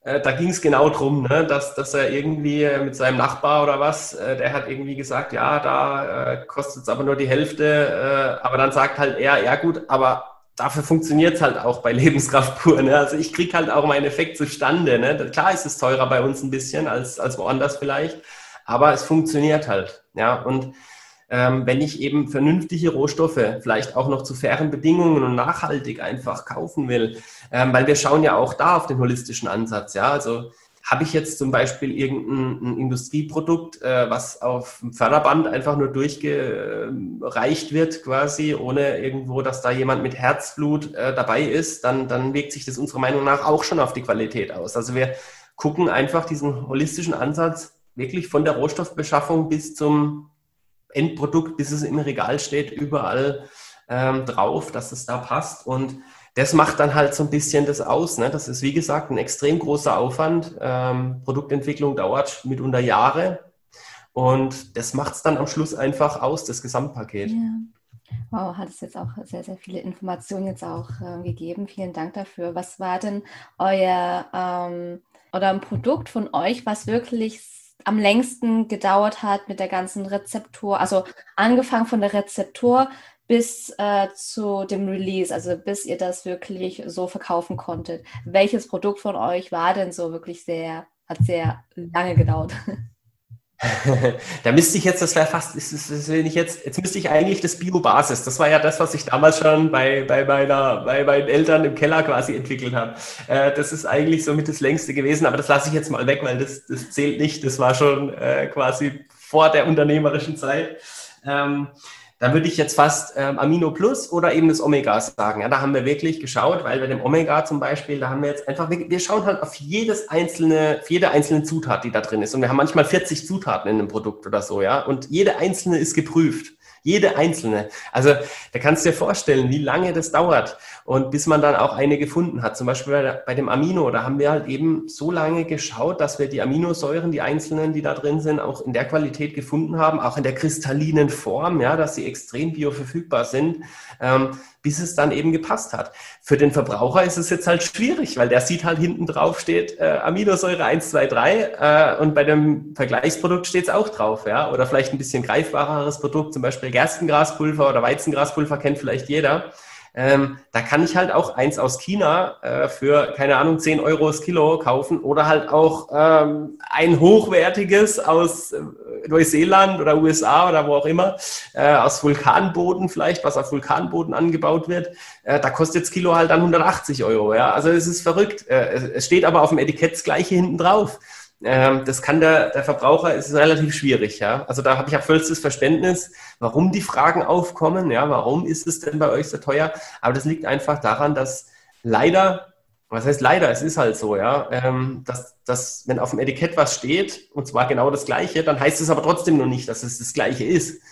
äh, da ging es genau drum, ne? dass, dass er irgendwie mit seinem Nachbar oder was, äh, der hat irgendwie gesagt, ja, da äh, kostet es aber nur die Hälfte, aber dann sagt halt er, ja gut, aber dafür funktioniert es halt auch bei Lebenskraft pur. Ne? Also ich kriege halt auch meinen Effekt zustande. Ne? Klar ist es teurer bei uns ein bisschen als, als woanders vielleicht, aber es funktioniert halt. Ja, und ähm, wenn ich eben vernünftige Rohstoffe vielleicht auch noch zu fairen Bedingungen und nachhaltig einfach kaufen will, ähm, weil wir schauen ja auch da auf den holistischen Ansatz. Ja, also habe ich jetzt zum Beispiel irgendein Industrieprodukt, äh, was auf dem Förderband einfach nur durchgereicht wird, quasi, ohne irgendwo, dass da jemand mit Herzblut äh, dabei ist, dann, dann wirkt sich das unserer Meinung nach auch schon auf die Qualität aus. Also wir gucken einfach diesen holistischen Ansatz wirklich von der Rohstoffbeschaffung bis zum Endprodukt, bis es im Regal steht, überall ähm, drauf, dass es da passt. Und das macht dann halt so ein bisschen das aus. Ne? Das ist, wie gesagt, ein extrem großer Aufwand. Ähm, Produktentwicklung dauert mitunter Jahre. Und das macht es dann am Schluss einfach aus, das Gesamtpaket. Ja. Wow, hat es jetzt auch sehr, sehr viele Informationen jetzt auch äh, gegeben. Vielen Dank dafür. Was war denn euer ähm, oder ein Produkt von euch, was wirklich am längsten gedauert hat mit der ganzen Rezeptur? Also angefangen von der Rezeptur bis äh, zu dem Release, also bis ihr das wirklich so verkaufen konntet? Welches Produkt von euch war denn so wirklich sehr, hat sehr lange gedauert? da müsste ich jetzt, das wäre fast, das, das, wenn ich jetzt, jetzt müsste ich eigentlich das Bio-Basis, das war ja das, was ich damals schon bei, bei, meiner, bei meinen Eltern im Keller quasi entwickelt habe. Äh, das ist eigentlich somit das längste gewesen, aber das lasse ich jetzt mal weg, weil das, das zählt nicht. Das war schon äh, quasi vor der unternehmerischen Zeit. Ähm, da würde ich jetzt fast ähm, Amino Plus oder eben das Omega sagen. Ja, da haben wir wirklich geschaut, weil bei dem Omega zum Beispiel, da haben wir jetzt einfach, wir, wir schauen halt auf jedes einzelne, auf jede einzelne Zutat, die da drin ist. Und wir haben manchmal 40 Zutaten in einem Produkt oder so, ja. Und jede einzelne ist geprüft. Jede einzelne. Also da kannst du dir vorstellen, wie lange das dauert und bis man dann auch eine gefunden hat. Zum Beispiel bei, bei, dem Amino, da haben wir halt eben so lange geschaut, dass wir die Aminosäuren, die einzelnen, die da drin sind, auch in der Qualität gefunden haben, auch in der kristallinen Form, ja, dass sie extrem bioverfügbar sind. Ähm, bis es dann eben gepasst hat. Für den Verbraucher ist es jetzt halt schwierig, weil der sieht halt hinten drauf steht äh, Aminosäure 1, 2, 3 äh, und bei dem Vergleichsprodukt steht es auch drauf, ja. Oder vielleicht ein bisschen greifbareres Produkt, zum Beispiel Gerstengraspulver oder Weizengraspulver kennt vielleicht jeder. Ähm, da kann ich halt auch eins aus China äh, für, keine Ahnung, 10 Euro das Kilo kaufen oder halt auch ähm, ein hochwertiges aus äh, Neuseeland oder USA oder wo auch immer, äh, aus Vulkanboden vielleicht, was auf Vulkanboden angebaut wird. Äh, da kostet das Kilo halt dann 180 Euro. Ja? Also es ist verrückt. Äh, es steht aber auf dem Etikett das gleiche hinten drauf. Ähm, das kann der, der Verbraucher, ist relativ schwierig, ja. Also da habe ich auch vollstes Verständnis, warum die Fragen aufkommen, ja, warum ist es denn bei euch so teuer? Aber das liegt einfach daran, dass leider, was heißt leider, es ist halt so, ja, ähm, dass, dass wenn auf dem Etikett was steht, und zwar genau das Gleiche, dann heißt es aber trotzdem noch nicht, dass es das Gleiche ist.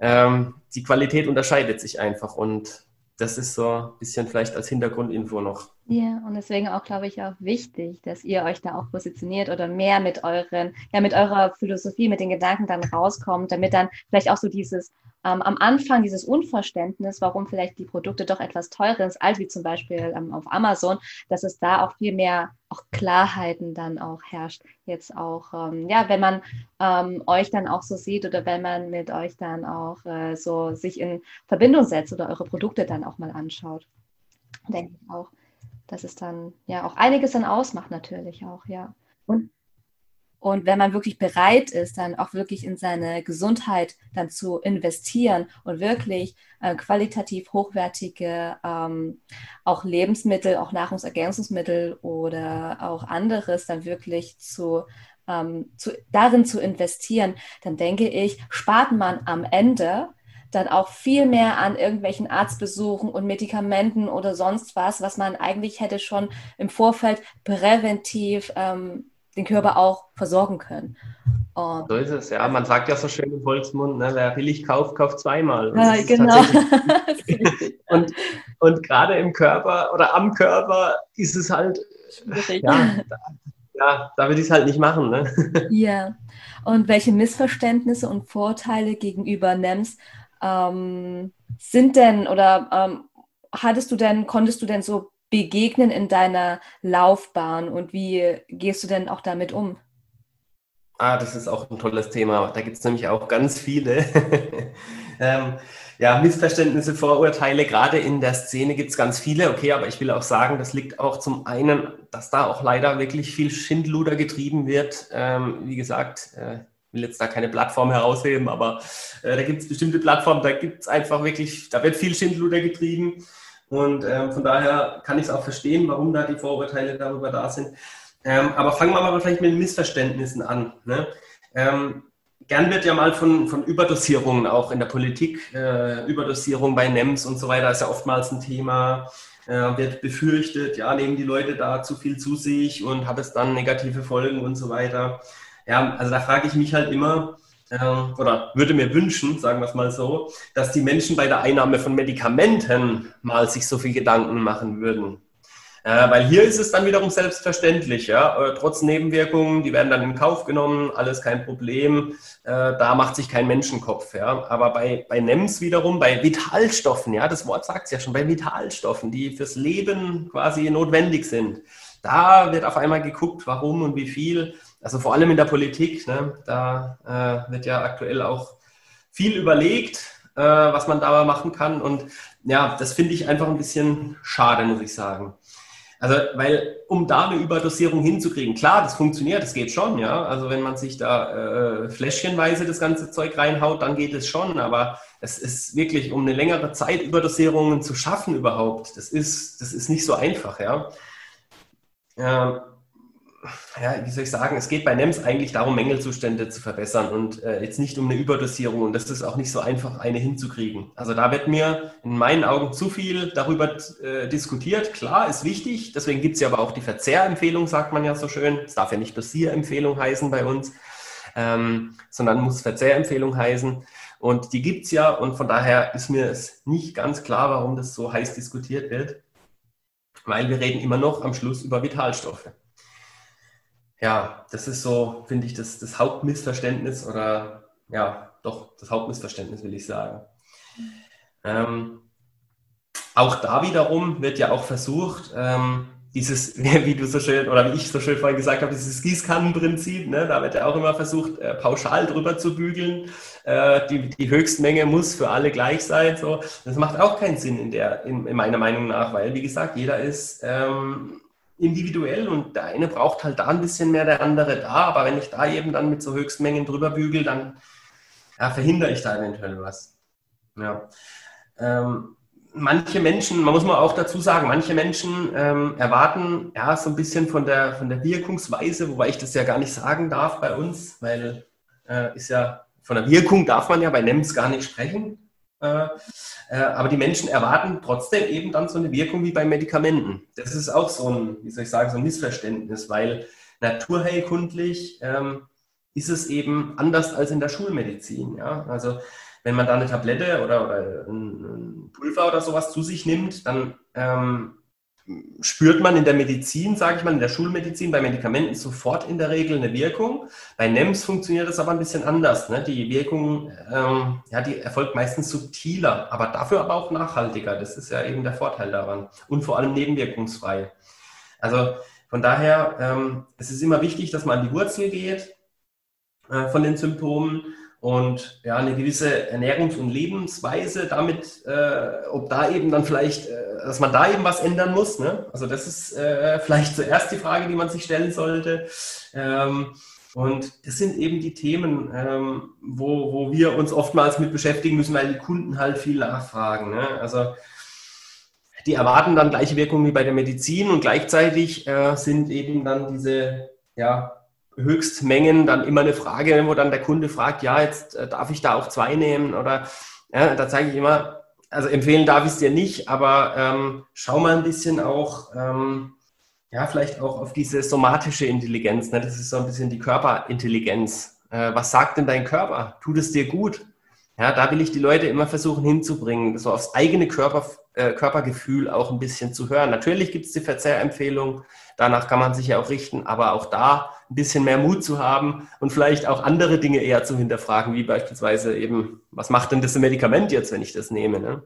Ähm, die Qualität unterscheidet sich einfach und das ist so ein bisschen vielleicht als Hintergrundinfo noch. Ja, und deswegen auch, glaube ich, auch wichtig, dass ihr euch da auch positioniert oder mehr mit euren, ja, mit eurer Philosophie, mit den Gedanken dann rauskommt, damit dann vielleicht auch so dieses ähm, am Anfang dieses Unverständnis, warum vielleicht die Produkte doch etwas teurer sind, als wie zum Beispiel ähm, auf Amazon, dass es da auch viel mehr auch Klarheiten dann auch herrscht. Jetzt auch, ähm, ja, wenn man ähm, euch dann auch so sieht oder wenn man mit euch dann auch äh, so sich in Verbindung setzt oder eure Produkte dann auch mal anschaut, denke ich auch, dass es dann ja auch einiges dann ausmacht natürlich auch, ja. Und und wenn man wirklich bereit ist, dann auch wirklich in seine Gesundheit dann zu investieren und wirklich äh, qualitativ hochwertige ähm, auch Lebensmittel, auch Nahrungsergänzungsmittel oder auch anderes dann wirklich zu, ähm, zu darin zu investieren, dann denke ich, spart man am Ende dann auch viel mehr an irgendwelchen Arztbesuchen und Medikamenten oder sonst was, was man eigentlich hätte schon im Vorfeld präventiv ähm, den Körper auch versorgen können. Und so ist es, ja. Man sagt ja so schön im Volksmund, ne, wer billig kauft, kauft zweimal. Und ja, genau. und, und gerade im Körper oder am Körper ist es halt, Schwierig. ja, da, ja, da würde ich es halt nicht machen. Ne? Ja. Und welche Missverständnisse und Vorteile gegenüber NEMS ähm, sind denn oder ähm, hattest du denn, konntest du denn so begegnen in deiner Laufbahn und wie gehst du denn auch damit um? Ah, das ist auch ein tolles Thema. Da gibt es nämlich auch ganz viele. ähm, ja, Missverständnisse, Vorurteile, gerade in der Szene gibt es ganz viele. Okay, aber ich will auch sagen, das liegt auch zum einen, dass da auch leider wirklich viel Schindluder getrieben wird. Ähm, wie gesagt, äh, will jetzt da keine Plattform herausheben, aber äh, da gibt es bestimmte Plattformen, da gibt es einfach wirklich, da wird viel Schindluder getrieben. Und ähm, von daher kann ich es auch verstehen, warum da die Vorurteile darüber da sind. Ähm, aber fangen wir mal vielleicht mit Missverständnissen an. Ne? Ähm, gern wird ja mal von, von Überdosierungen auch in der Politik, äh, Überdosierung bei NEMS und so weiter ist ja oftmals ein Thema, äh, wird befürchtet, ja, nehmen die Leute da zu viel zu sich und hat es dann negative Folgen und so weiter. Ja, also da frage ich mich halt immer, äh, oder würde mir wünschen, sagen wir es mal so, dass die Menschen bei der Einnahme von Medikamenten mal sich so viel Gedanken machen würden. Äh, weil hier ist es dann wiederum selbstverständlich, ja, äh, trotz Nebenwirkungen, die werden dann in Kauf genommen, alles kein Problem, äh, da macht sich kein Menschenkopf, ja. Aber bei, bei NEMS wiederum, bei Vitalstoffen, ja, das Wort sagt es ja schon, bei Vitalstoffen, die fürs Leben quasi notwendig sind, da wird auf einmal geguckt, warum und wie viel. Also vor allem in der Politik, ne, da äh, wird ja aktuell auch viel überlegt, äh, was man da machen kann. Und ja, das finde ich einfach ein bisschen schade, muss ich sagen. Also, weil, um da eine Überdosierung hinzukriegen, klar, das funktioniert, das geht schon, ja. Also, wenn man sich da äh, fläschchenweise das ganze Zeug reinhaut, dann geht es schon. Aber es ist wirklich, um eine längere Zeit Überdosierungen zu schaffen überhaupt, das ist, das ist nicht so einfach, ja. Ähm, ja, wie soll ich sagen, es geht bei NEMS eigentlich darum, Mängelzustände zu verbessern und äh, jetzt nicht um eine Überdosierung und das ist auch nicht so einfach, eine hinzukriegen. Also da wird mir in meinen Augen zu viel darüber äh, diskutiert. Klar, ist wichtig, deswegen gibt es ja aber auch die Verzehrempfehlung, sagt man ja so schön. Es darf ja nicht Dosierempfehlung heißen bei uns, ähm, sondern muss Verzehrempfehlung heißen. Und die gibt es ja und von daher ist mir es nicht ganz klar, warum das so heiß diskutiert wird, weil wir reden immer noch am Schluss über Vitalstoffe ja, das ist so, finde ich, das, das Hauptmissverständnis oder ja, doch, das Hauptmissverständnis will ich sagen. Ähm, auch da wiederum wird ja auch versucht, ähm, dieses, wie du so schön oder wie ich so schön vorhin gesagt habe, dieses Gießkannenprinzip, ne, da wird ja auch immer versucht, äh, pauschal drüber zu bügeln. Äh, die, die Höchstmenge muss für alle gleich sein. So. Das macht auch keinen Sinn in, der, in, in meiner Meinung nach, weil, wie gesagt, jeder ist ähm, individuell und der eine braucht halt da ein bisschen mehr, der andere da. Aber wenn ich da eben dann mit so Höchstmengen drüber bügel, dann ja, verhindere ich da eventuell was. Ja. Ähm, manche Menschen, man muss mal auch dazu sagen, manche Menschen ähm, erwarten ja so ein bisschen von der, von der Wirkungsweise, wobei ich das ja gar nicht sagen darf bei uns, weil äh, ist ja von der Wirkung darf man ja bei NEMS gar nicht sprechen. Äh, äh, aber die Menschen erwarten trotzdem eben dann so eine Wirkung wie bei Medikamenten. Das ist auch so ein, wie soll ich sagen, so ein Missverständnis, weil naturheilkundlich ähm, ist es eben anders als in der Schulmedizin. Ja? Also wenn man da eine Tablette oder, oder ein Pulver oder sowas zu sich nimmt, dann ähm, spürt man in der Medizin, sage ich mal, in der Schulmedizin, bei Medikamenten sofort in der Regel eine Wirkung. Bei NEMS funktioniert das aber ein bisschen anders. Ne? Die Wirkung, ähm, ja, die erfolgt meistens subtiler, aber dafür aber auch nachhaltiger. Das ist ja eben der Vorteil daran. Und vor allem nebenwirkungsfrei. Also von daher, ähm, es ist immer wichtig, dass man an die Wurzel geht äh, von den Symptomen und ja, eine gewisse Ernährungs- und Lebensweise damit, äh, ob da eben dann vielleicht, äh, dass man da eben was ändern muss. Ne? Also das ist äh, vielleicht zuerst die Frage, die man sich stellen sollte. Ähm, und das sind eben die Themen, ähm, wo, wo wir uns oftmals mit beschäftigen müssen, weil die Kunden halt viel nachfragen. Ne? Also die erwarten dann gleiche Wirkung wie bei der Medizin und gleichzeitig äh, sind eben dann diese ja, Höchstmengen dann immer eine Frage, wo dann der Kunde fragt, ja, jetzt äh, darf ich da auch zwei nehmen oder ja, da zeige ich immer, also empfehlen darf ich es dir nicht, aber ähm, schau mal ein bisschen auch, ähm, ja, vielleicht auch auf diese somatische Intelligenz. Ne? Das ist so ein bisschen die Körperintelligenz. Äh, was sagt denn dein Körper? Tut es dir gut? Ja, da will ich die Leute immer versuchen hinzubringen, so aufs eigene Körper, äh, Körpergefühl auch ein bisschen zu hören. Natürlich gibt es die Verzehrempfehlung, danach kann man sich ja auch richten, aber auch da ein bisschen mehr Mut zu haben und vielleicht auch andere Dinge eher zu hinterfragen, wie beispielsweise eben, was macht denn das Medikament jetzt, wenn ich das nehme? Ne?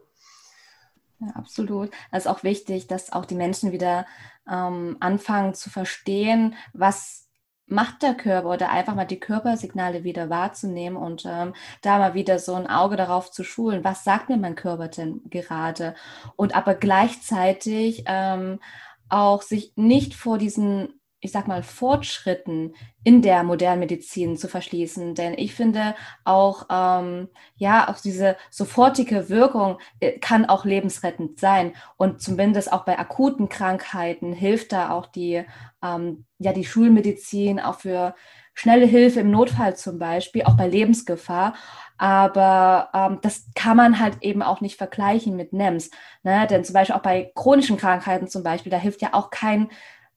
Ja, absolut. Es ist auch wichtig, dass auch die Menschen wieder ähm, anfangen zu verstehen, was macht der Körper oder einfach mal die Körpersignale wieder wahrzunehmen und ähm, da mal wieder so ein Auge darauf zu schulen, was sagt mir mein Körper denn gerade? Und aber gleichzeitig ähm, auch sich nicht vor diesen ich sag mal, Fortschritten in der modernen Medizin zu verschließen. Denn ich finde auch, ähm, ja, auch diese sofortige Wirkung äh, kann auch lebensrettend sein. Und zumindest auch bei akuten Krankheiten hilft da auch die, ähm, ja, die Schulmedizin auch für schnelle Hilfe im Notfall zum Beispiel, auch bei Lebensgefahr. Aber ähm, das kann man halt eben auch nicht vergleichen mit NEMS. Ne? Denn zum Beispiel auch bei chronischen Krankheiten zum Beispiel, da hilft ja auch kein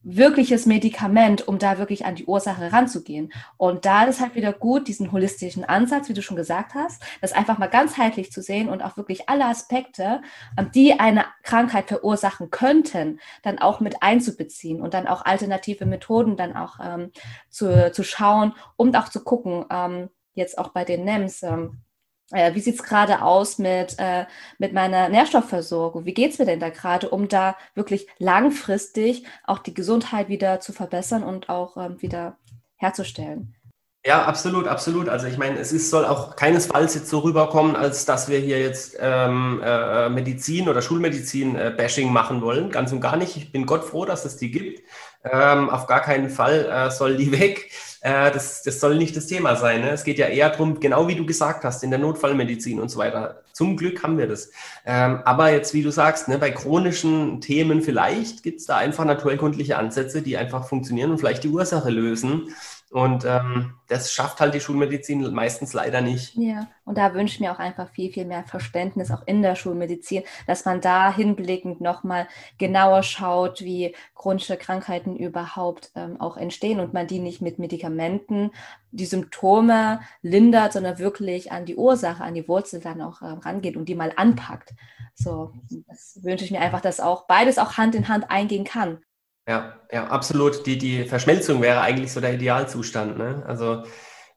wirkliches Medikament, um da wirklich an die Ursache ranzugehen. Und da ist halt wieder gut, diesen holistischen Ansatz, wie du schon gesagt hast, das einfach mal ganzheitlich zu sehen und auch wirklich alle Aspekte, ähm, die eine Krankheit verursachen könnten, dann auch mit einzubeziehen und dann auch alternative Methoden dann auch ähm, zu, zu schauen und auch zu gucken, ähm, jetzt auch bei den NEMS, ähm, äh, wie sieht es gerade aus mit, äh, mit meiner Nährstoffversorgung? Wie geht es mir denn da gerade, um da wirklich langfristig auch die Gesundheit wieder zu verbessern und auch ähm, wieder herzustellen? Ja, absolut, absolut. Also ich meine, es ist, soll auch keinesfalls jetzt so rüberkommen, als dass wir hier jetzt ähm, äh, Medizin oder Schulmedizin-Bashing äh, machen wollen. Ganz und gar nicht. Ich bin Gott froh, dass es die gibt. Ähm, auf gar keinen Fall äh, soll die weg. Äh, das, das soll nicht das Thema sein. Ne? Es geht ja eher darum, genau wie du gesagt hast, in der Notfallmedizin und so weiter. Zum Glück haben wir das. Ähm, aber jetzt, wie du sagst, ne, bei chronischen Themen vielleicht gibt es da einfach naturheilkundliche Ansätze, die einfach funktionieren und vielleicht die Ursache lösen. Und ähm, das schafft halt die Schulmedizin meistens leider nicht. Ja, und da wünsche ich mir auch einfach viel, viel mehr Verständnis auch in der Schulmedizin, dass man da hinblickend nochmal genauer schaut, wie chronische Krankheiten überhaupt ähm, auch entstehen und man die nicht mit Medikamenten die Symptome lindert, sondern wirklich an die Ursache, an die Wurzel dann auch äh, rangeht und die mal anpackt. So, das wünsche ich mir einfach, dass auch beides auch Hand in Hand eingehen kann. Ja, ja, absolut. Die, die Verschmelzung wäre eigentlich so der Idealzustand. Ne? Also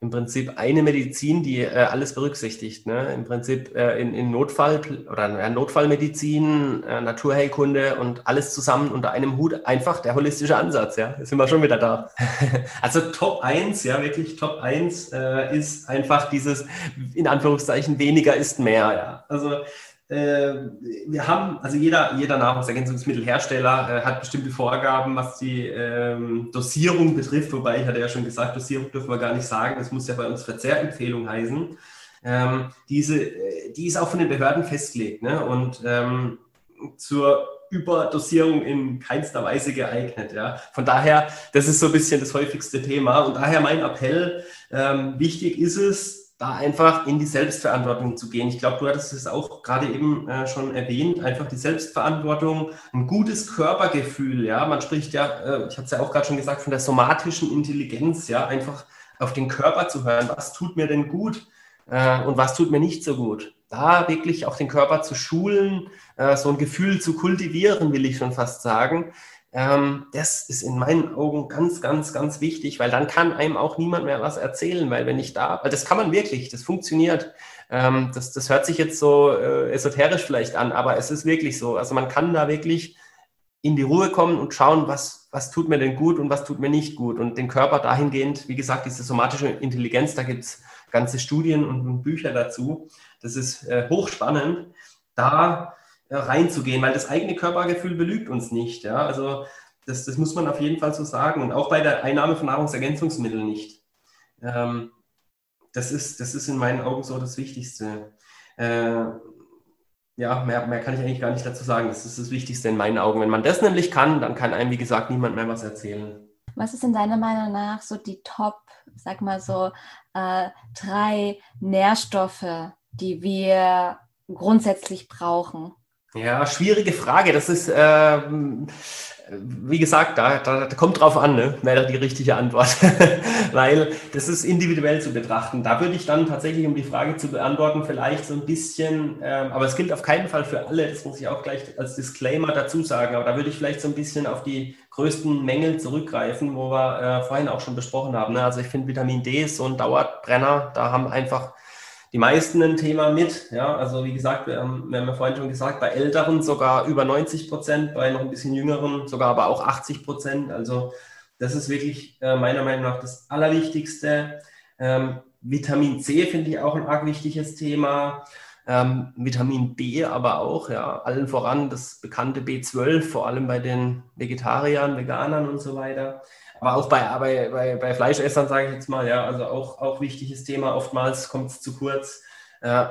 im Prinzip eine Medizin, die äh, alles berücksichtigt. Ne? Im Prinzip äh, in, in Notfall oder äh, Notfallmedizin, Naturheilkunde und alles zusammen unter einem Hut. Einfach der holistische Ansatz. Ja, jetzt sind wir schon wieder da. also Top 1, ja, wirklich Top 1 äh, ist einfach dieses, in Anführungszeichen, weniger ist mehr. Ja, also wir haben, also jeder, jeder Nahrungsergänzungsmittelhersteller äh, hat bestimmte Vorgaben, was die ähm, Dosierung betrifft, wobei ich hatte ja schon gesagt, Dosierung dürfen wir gar nicht sagen, das muss ja bei uns Verzehrempfehlung heißen. Ähm, diese, äh, die ist auch von den Behörden festgelegt ne? und ähm, zur Überdosierung in keinster Weise geeignet. Ja? Von daher, das ist so ein bisschen das häufigste Thema und daher mein Appell, ähm, wichtig ist es, da einfach in die Selbstverantwortung zu gehen. Ich glaube, du hattest es auch gerade eben äh, schon erwähnt, einfach die Selbstverantwortung, ein gutes Körpergefühl, ja, man spricht ja, äh, ich habe es ja auch gerade schon gesagt, von der somatischen Intelligenz, ja, einfach auf den Körper zu hören, was tut mir denn gut äh, und was tut mir nicht so gut. Da wirklich auch den Körper zu schulen, äh, so ein Gefühl zu kultivieren, will ich schon fast sagen, ähm, das ist in meinen Augen ganz, ganz, ganz wichtig, weil dann kann einem auch niemand mehr was erzählen, weil wenn ich da, weil das kann man wirklich, das funktioniert. Ähm, das, das hört sich jetzt so äh, esoterisch vielleicht an, aber es ist wirklich so. Also man kann da wirklich in die Ruhe kommen und schauen, was, was tut mir denn gut und was tut mir nicht gut. Und den Körper dahingehend, wie gesagt, diese somatische Intelligenz, da gibt es ganze Studien und Bücher dazu. Das ist äh, hochspannend. Da reinzugehen, weil das eigene Körpergefühl belügt uns nicht. Ja? Also das, das muss man auf jeden Fall so sagen. Und auch bei der Einnahme von Nahrungsergänzungsmitteln nicht. Ähm, das, ist, das ist in meinen Augen so das Wichtigste. Äh, ja, mehr, mehr kann ich eigentlich gar nicht dazu sagen. Das ist das Wichtigste in meinen Augen. Wenn man das nämlich kann, dann kann einem, wie gesagt, niemand mehr was erzählen. Was ist in deiner Meinung nach so die Top, sag mal so, äh, drei Nährstoffe, die wir grundsätzlich brauchen? Ja, schwierige Frage. Das ist, äh, wie gesagt, da, da, da kommt drauf an, ne? wäre die richtige Antwort. Weil das ist individuell zu betrachten. Da würde ich dann tatsächlich, um die Frage zu beantworten, vielleicht so ein bisschen, äh, aber es gilt auf keinen Fall für alle, das muss ich auch gleich als Disclaimer dazu sagen, aber da würde ich vielleicht so ein bisschen auf die größten Mängel zurückgreifen, wo wir äh, vorhin auch schon besprochen haben. Ne? Also ich finde, Vitamin D ist so ein Dauerbrenner. Da haben einfach die meisten ein Thema mit. Ja, also wie gesagt, wir haben, wir haben ja vorhin schon gesagt, bei Älteren sogar über 90 Prozent, bei noch ein bisschen Jüngeren sogar aber auch 80 Prozent. Also das ist wirklich äh, meiner Meinung nach das Allerwichtigste. Ähm, Vitamin C finde ich auch ein arg wichtiges Thema. Ähm, Vitamin B aber auch, ja, allen voran das bekannte B12, vor allem bei den Vegetariern, Veganern und so weiter. Aber auch bei, bei, bei, bei Fleischessern, sage ich jetzt mal, ja, also auch, auch wichtiges Thema. Oftmals kommt es zu kurz. Äh,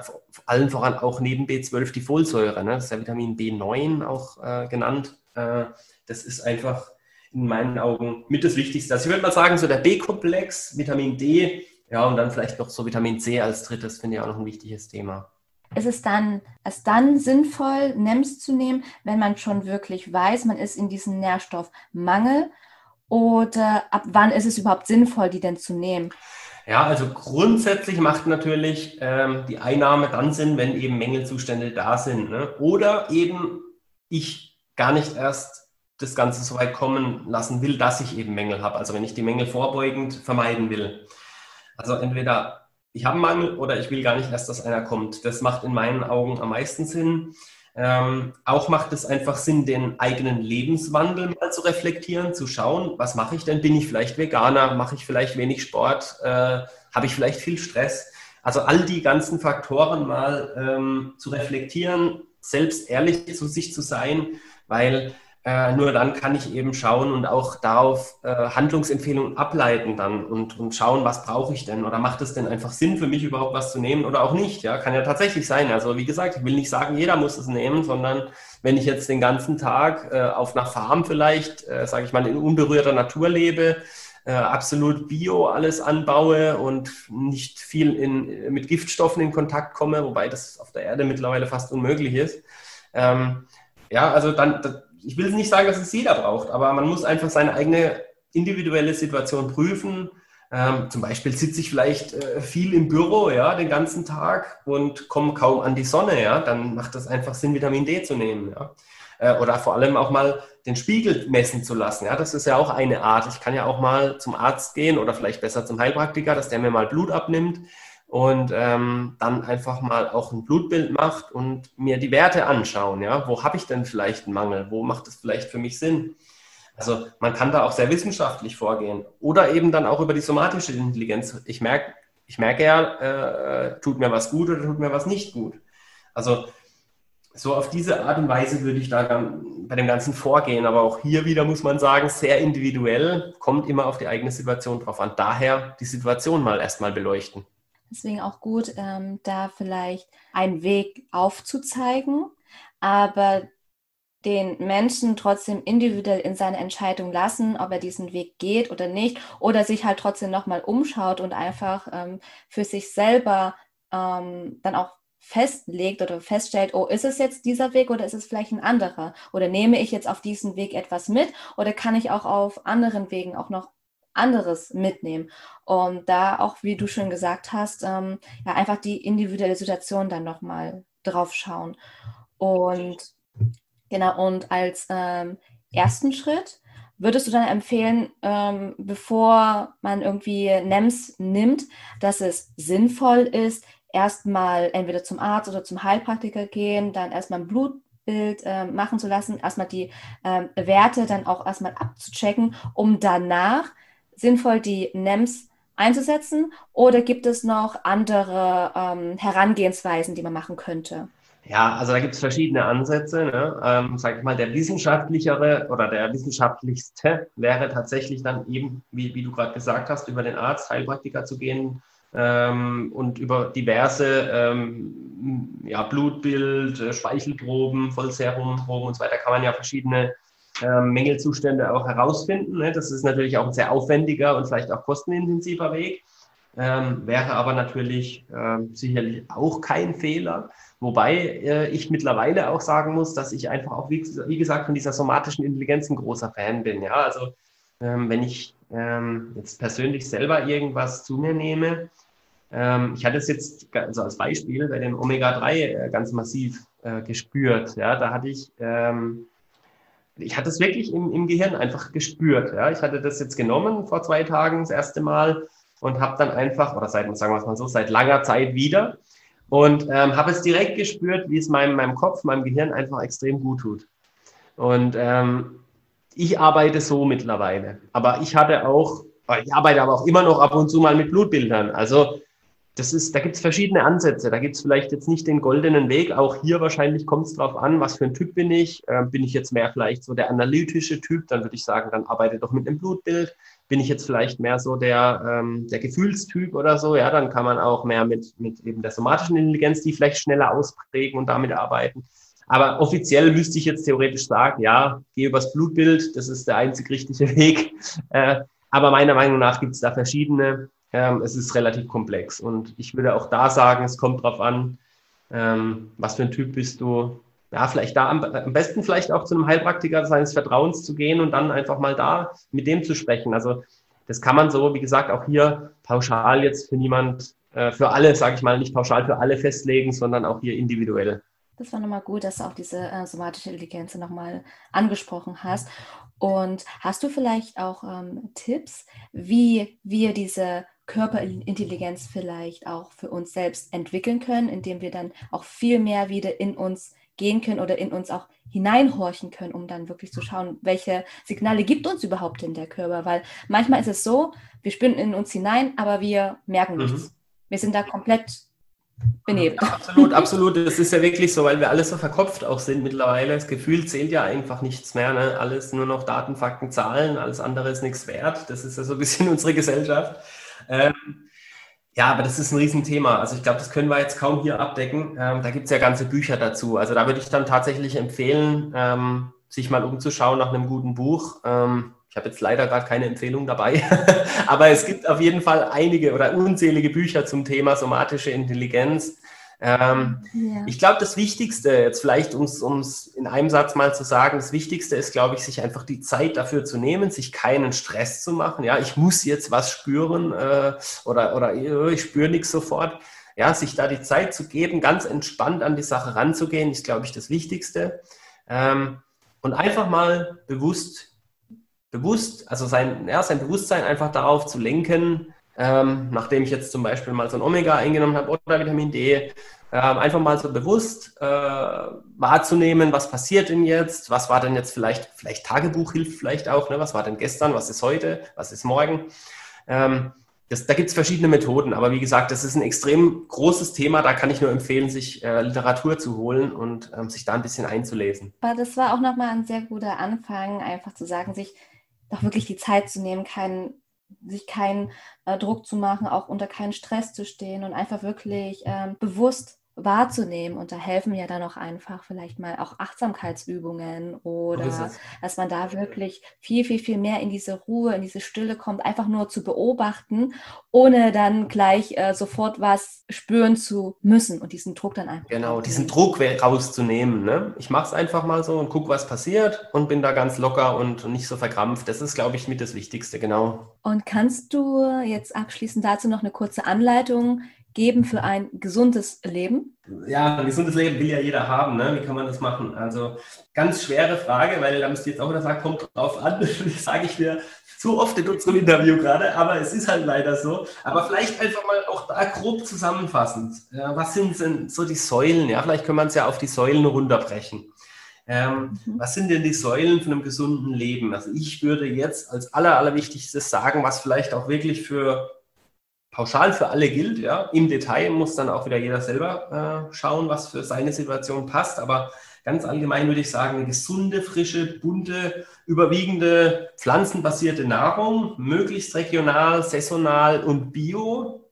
allen voran auch neben B12 die Folsäure, ne? das ist ja Vitamin B9 auch äh, genannt. Äh, das ist einfach in meinen Augen mit das Wichtigste. Also ich würde mal sagen, so der B-Komplex, Vitamin D, ja, und dann vielleicht noch so Vitamin C als drittes, finde ich auch noch ein wichtiges Thema. Ist es dann, ist dann sinnvoll, NEMS zu nehmen, wenn man schon wirklich weiß, man ist in diesem Nährstoffmangel? Oder ab wann ist es überhaupt sinnvoll, die denn zu nehmen? Ja, also grundsätzlich macht natürlich ähm, die Einnahme dann Sinn, wenn eben Mängelzustände da sind. Ne? Oder eben ich gar nicht erst das Ganze so weit kommen lassen will, dass ich eben Mängel habe. Also wenn ich die Mängel vorbeugend vermeiden will. Also entweder ich habe einen Mangel oder ich will gar nicht erst, dass einer kommt. Das macht in meinen Augen am meisten Sinn. Ähm, auch macht es einfach Sinn, den eigenen Lebenswandel mal zu reflektieren, zu schauen, was mache ich denn? Bin ich vielleicht Veganer? Mache ich vielleicht wenig Sport? Äh, Habe ich vielleicht viel Stress? Also all die ganzen Faktoren mal ähm, zu reflektieren, selbst ehrlich zu sich zu sein, weil äh, nur dann kann ich eben schauen und auch darauf äh, Handlungsempfehlungen ableiten dann und, und schauen, was brauche ich denn oder macht es denn einfach Sinn für mich überhaupt was zu nehmen oder auch nicht. Ja, kann ja tatsächlich sein. Also wie gesagt, ich will nicht sagen, jeder muss es nehmen, sondern wenn ich jetzt den ganzen Tag äh, auf einer Farm vielleicht, äh, sage ich mal, in unberührter Natur lebe, äh, absolut bio alles anbaue und nicht viel in, mit Giftstoffen in Kontakt komme, wobei das auf der Erde mittlerweile fast unmöglich ist. Ähm, ja, also dann, ich will nicht sagen, dass es jeder braucht, aber man muss einfach seine eigene individuelle Situation prüfen. Ähm, zum Beispiel sitze ich vielleicht äh, viel im Büro, ja, den ganzen Tag und komme kaum an die Sonne, ja, dann macht das einfach Sinn, Vitamin D zu nehmen, ja. Äh, oder vor allem auch mal den Spiegel messen zu lassen, ja, das ist ja auch eine Art. Ich kann ja auch mal zum Arzt gehen oder vielleicht besser zum Heilpraktiker, dass der mir mal Blut abnimmt und ähm, dann einfach mal auch ein Blutbild macht und mir die Werte anschauen. Ja, wo habe ich denn vielleicht einen Mangel? Wo macht es vielleicht für mich Sinn? Also man kann da auch sehr wissenschaftlich vorgehen oder eben dann auch über die somatische Intelligenz. Ich merke, ich merke ja, äh, tut mir was gut oder tut mir was nicht gut. Also so auf diese Art und Weise würde ich da bei dem Ganzen vorgehen. Aber auch hier wieder muss man sagen, sehr individuell, kommt immer auf die eigene Situation drauf an. Daher die Situation mal erstmal beleuchten. Deswegen auch gut, ähm, da vielleicht einen Weg aufzuzeigen, aber den Menschen trotzdem individuell in seine Entscheidung lassen, ob er diesen Weg geht oder nicht, oder sich halt trotzdem nochmal umschaut und einfach ähm, für sich selber ähm, dann auch festlegt oder feststellt, oh, ist es jetzt dieser Weg oder ist es vielleicht ein anderer? Oder nehme ich jetzt auf diesen Weg etwas mit oder kann ich auch auf anderen Wegen auch noch anderes mitnehmen. Und da auch, wie du schon gesagt hast, ähm, ja, einfach die individuelle Situation dann nochmal drauf schauen. Und genau, und als ähm, ersten Schritt würdest du dann empfehlen, ähm, bevor man irgendwie NEMS nimmt, dass es sinnvoll ist, erstmal entweder zum Arzt oder zum Heilpraktiker gehen, dann erstmal ein Blutbild äh, machen zu lassen, erstmal die äh, Werte dann auch erstmal abzuchecken, um danach sinnvoll, die NEMS einzusetzen oder gibt es noch andere ähm, Herangehensweisen, die man machen könnte? Ja, also da gibt es verschiedene Ansätze. Ne? Ähm, sag ich mal, der wissenschaftlichere oder der wissenschaftlichste wäre tatsächlich dann eben, wie, wie du gerade gesagt hast, über den Arzt, Heilpraktiker zu gehen ähm, und über diverse ähm, ja, Blutbild, äh, Speichelproben, Vollserumproben und so weiter kann man ja verschiedene ähm, Mängelzustände auch herausfinden. Ne? Das ist natürlich auch ein sehr aufwendiger und vielleicht auch kostenintensiver Weg. Ähm, wäre aber natürlich äh, sicherlich auch kein Fehler. Wobei äh, ich mittlerweile auch sagen muss, dass ich einfach auch, wie, wie, gesagt, von dieser somatischen Intelligenz ein großer Fan bin. Ja, also ähm, wenn ich ähm, jetzt persönlich selber irgendwas zu mir nehme, ähm, ich hatte es jetzt also als Beispiel bei dem Omega-3 äh, ganz massiv äh, gespürt. Ja, da hatte ich ähm, ich hatte es wirklich im, im Gehirn einfach gespürt. Ja. Ich hatte das jetzt genommen vor zwei Tagen das erste Mal und habe dann einfach, oder seit, sagen wir es mal so, seit langer Zeit wieder Und ähm, habe es direkt gespürt, wie es meinem, meinem Kopf, meinem Gehirn einfach extrem gut tut. Und ähm, ich arbeite so mittlerweile. Aber ich hatte auch, ich arbeite aber auch immer noch ab und zu mal mit Blutbildern. Also das ist, da gibt es verschiedene Ansätze. Da gibt es vielleicht jetzt nicht den goldenen Weg. Auch hier wahrscheinlich kommt es darauf an, was für ein Typ bin ich. Äh, bin ich jetzt mehr vielleicht so der analytische Typ, dann würde ich sagen, dann arbeite doch mit einem Blutbild. Bin ich jetzt vielleicht mehr so der, ähm, der Gefühlstyp oder so, ja, dann kann man auch mehr mit, mit eben der somatischen Intelligenz die vielleicht schneller ausprägen und damit arbeiten. Aber offiziell müsste ich jetzt theoretisch sagen, ja, gehe übers Blutbild, das ist der einzig richtige Weg. Äh, aber meiner Meinung nach gibt es da verschiedene ähm, es ist relativ komplex. Und ich würde auch da sagen, es kommt darauf an, ähm, was für ein Typ bist du. Ja, vielleicht da am, am, besten vielleicht auch zu einem Heilpraktiker seines Vertrauens zu gehen und dann einfach mal da mit dem zu sprechen. Also das kann man so, wie gesagt, auch hier pauschal jetzt für niemand, äh, für alle, sage ich mal, nicht pauschal für alle festlegen, sondern auch hier individuell. Das war nochmal gut, dass du auch diese äh, somatische Intelligenz nochmal angesprochen hast. Und hast du vielleicht auch ähm, Tipps, wie wir diese Körperintelligenz vielleicht auch für uns selbst entwickeln können, indem wir dann auch viel mehr wieder in uns gehen können oder in uns auch hineinhorchen können, um dann wirklich zu schauen, welche Signale gibt uns überhaupt denn der Körper. Weil manchmal ist es so, wir spüren in uns hinein, aber wir merken mhm. nichts. Wir sind da komplett benebelt. Ja, absolut, absolut. Das ist ja wirklich so, weil wir alle so verkopft auch sind mittlerweile. Das Gefühl zählt ja einfach nichts mehr. Ne? Alles nur noch Daten, Fakten, Zahlen, alles andere ist nichts wert. Das ist ja so ein bisschen unsere Gesellschaft. Ähm, ja, aber das ist ein Riesenthema. Also ich glaube, das können wir jetzt kaum hier abdecken. Ähm, da gibt es ja ganze Bücher dazu. Also da würde ich dann tatsächlich empfehlen, ähm, sich mal umzuschauen nach einem guten Buch. Ähm, ich habe jetzt leider gerade keine Empfehlung dabei, aber es gibt auf jeden Fall einige oder unzählige Bücher zum Thema somatische Intelligenz. Ähm, ja. Ich glaube, das Wichtigste, jetzt vielleicht um es in einem Satz mal zu sagen, das Wichtigste ist, glaube ich, sich einfach die Zeit dafür zu nehmen, sich keinen Stress zu machen. Ja, ich muss jetzt was spüren äh, oder, oder ich spüre nichts sofort. Ja, sich da die Zeit zu geben, ganz entspannt an die Sache ranzugehen, ist, glaube ich, das Wichtigste. Ähm, und einfach mal bewusst, bewusst, also sein, ja, sein Bewusstsein einfach darauf zu lenken, ähm, nachdem ich jetzt zum Beispiel mal so ein Omega eingenommen habe oder Vitamin D, ähm, einfach mal so bewusst äh, wahrzunehmen, was passiert denn jetzt, was war denn jetzt vielleicht, vielleicht Tagebuch hilft vielleicht auch, ne? was war denn gestern, was ist heute, was ist morgen. Ähm, das, da gibt es verschiedene Methoden, aber wie gesagt, das ist ein extrem großes Thema. Da kann ich nur empfehlen, sich äh, Literatur zu holen und ähm, sich da ein bisschen einzulesen. Aber das war auch nochmal ein sehr guter Anfang, einfach zu sagen, sich doch wirklich die Zeit zu nehmen, keinen sich keinen äh, Druck zu machen, auch unter keinen Stress zu stehen und einfach wirklich ähm, bewusst wahrzunehmen. Und da helfen ja dann auch einfach vielleicht mal auch Achtsamkeitsübungen oder dass man da wirklich viel, viel, viel mehr in diese Ruhe, in diese Stille kommt, einfach nur zu beobachten, ohne dann gleich äh, sofort was spüren zu müssen und diesen Druck dann einfach. Genau, diesen Druck rauszunehmen. Ne? Ich mache es einfach mal so und gucke, was passiert und bin da ganz locker und nicht so verkrampft. Das ist, glaube ich, mit das Wichtigste, genau. Und kannst du jetzt abschließend dazu noch eine kurze Anleitung geben für ein gesundes Leben? Ja, ein gesundes Leben will ja jeder haben. Ne? Wie kann man das machen? Also ganz schwere Frage, weil da müsst ihr jetzt auch wieder sagen, kommt drauf an. Das sage ich mir zu oft in unserem Interview gerade, aber es ist halt leider so. Aber vielleicht einfach mal auch da grob zusammenfassend. Was sind denn so die Säulen? Ja, vielleicht können wir es ja auf die Säulen runterbrechen. Ähm, mhm. Was sind denn die Säulen von einem gesunden Leben? Also ich würde jetzt als aller, allerwichtigstes sagen, was vielleicht auch wirklich für pauschal für alle gilt. Ja. Im Detail muss dann auch wieder jeder selber äh, schauen, was für seine Situation passt. Aber ganz allgemein würde ich sagen, eine gesunde, frische, bunte, überwiegende pflanzenbasierte Nahrung, möglichst regional, saisonal und bio.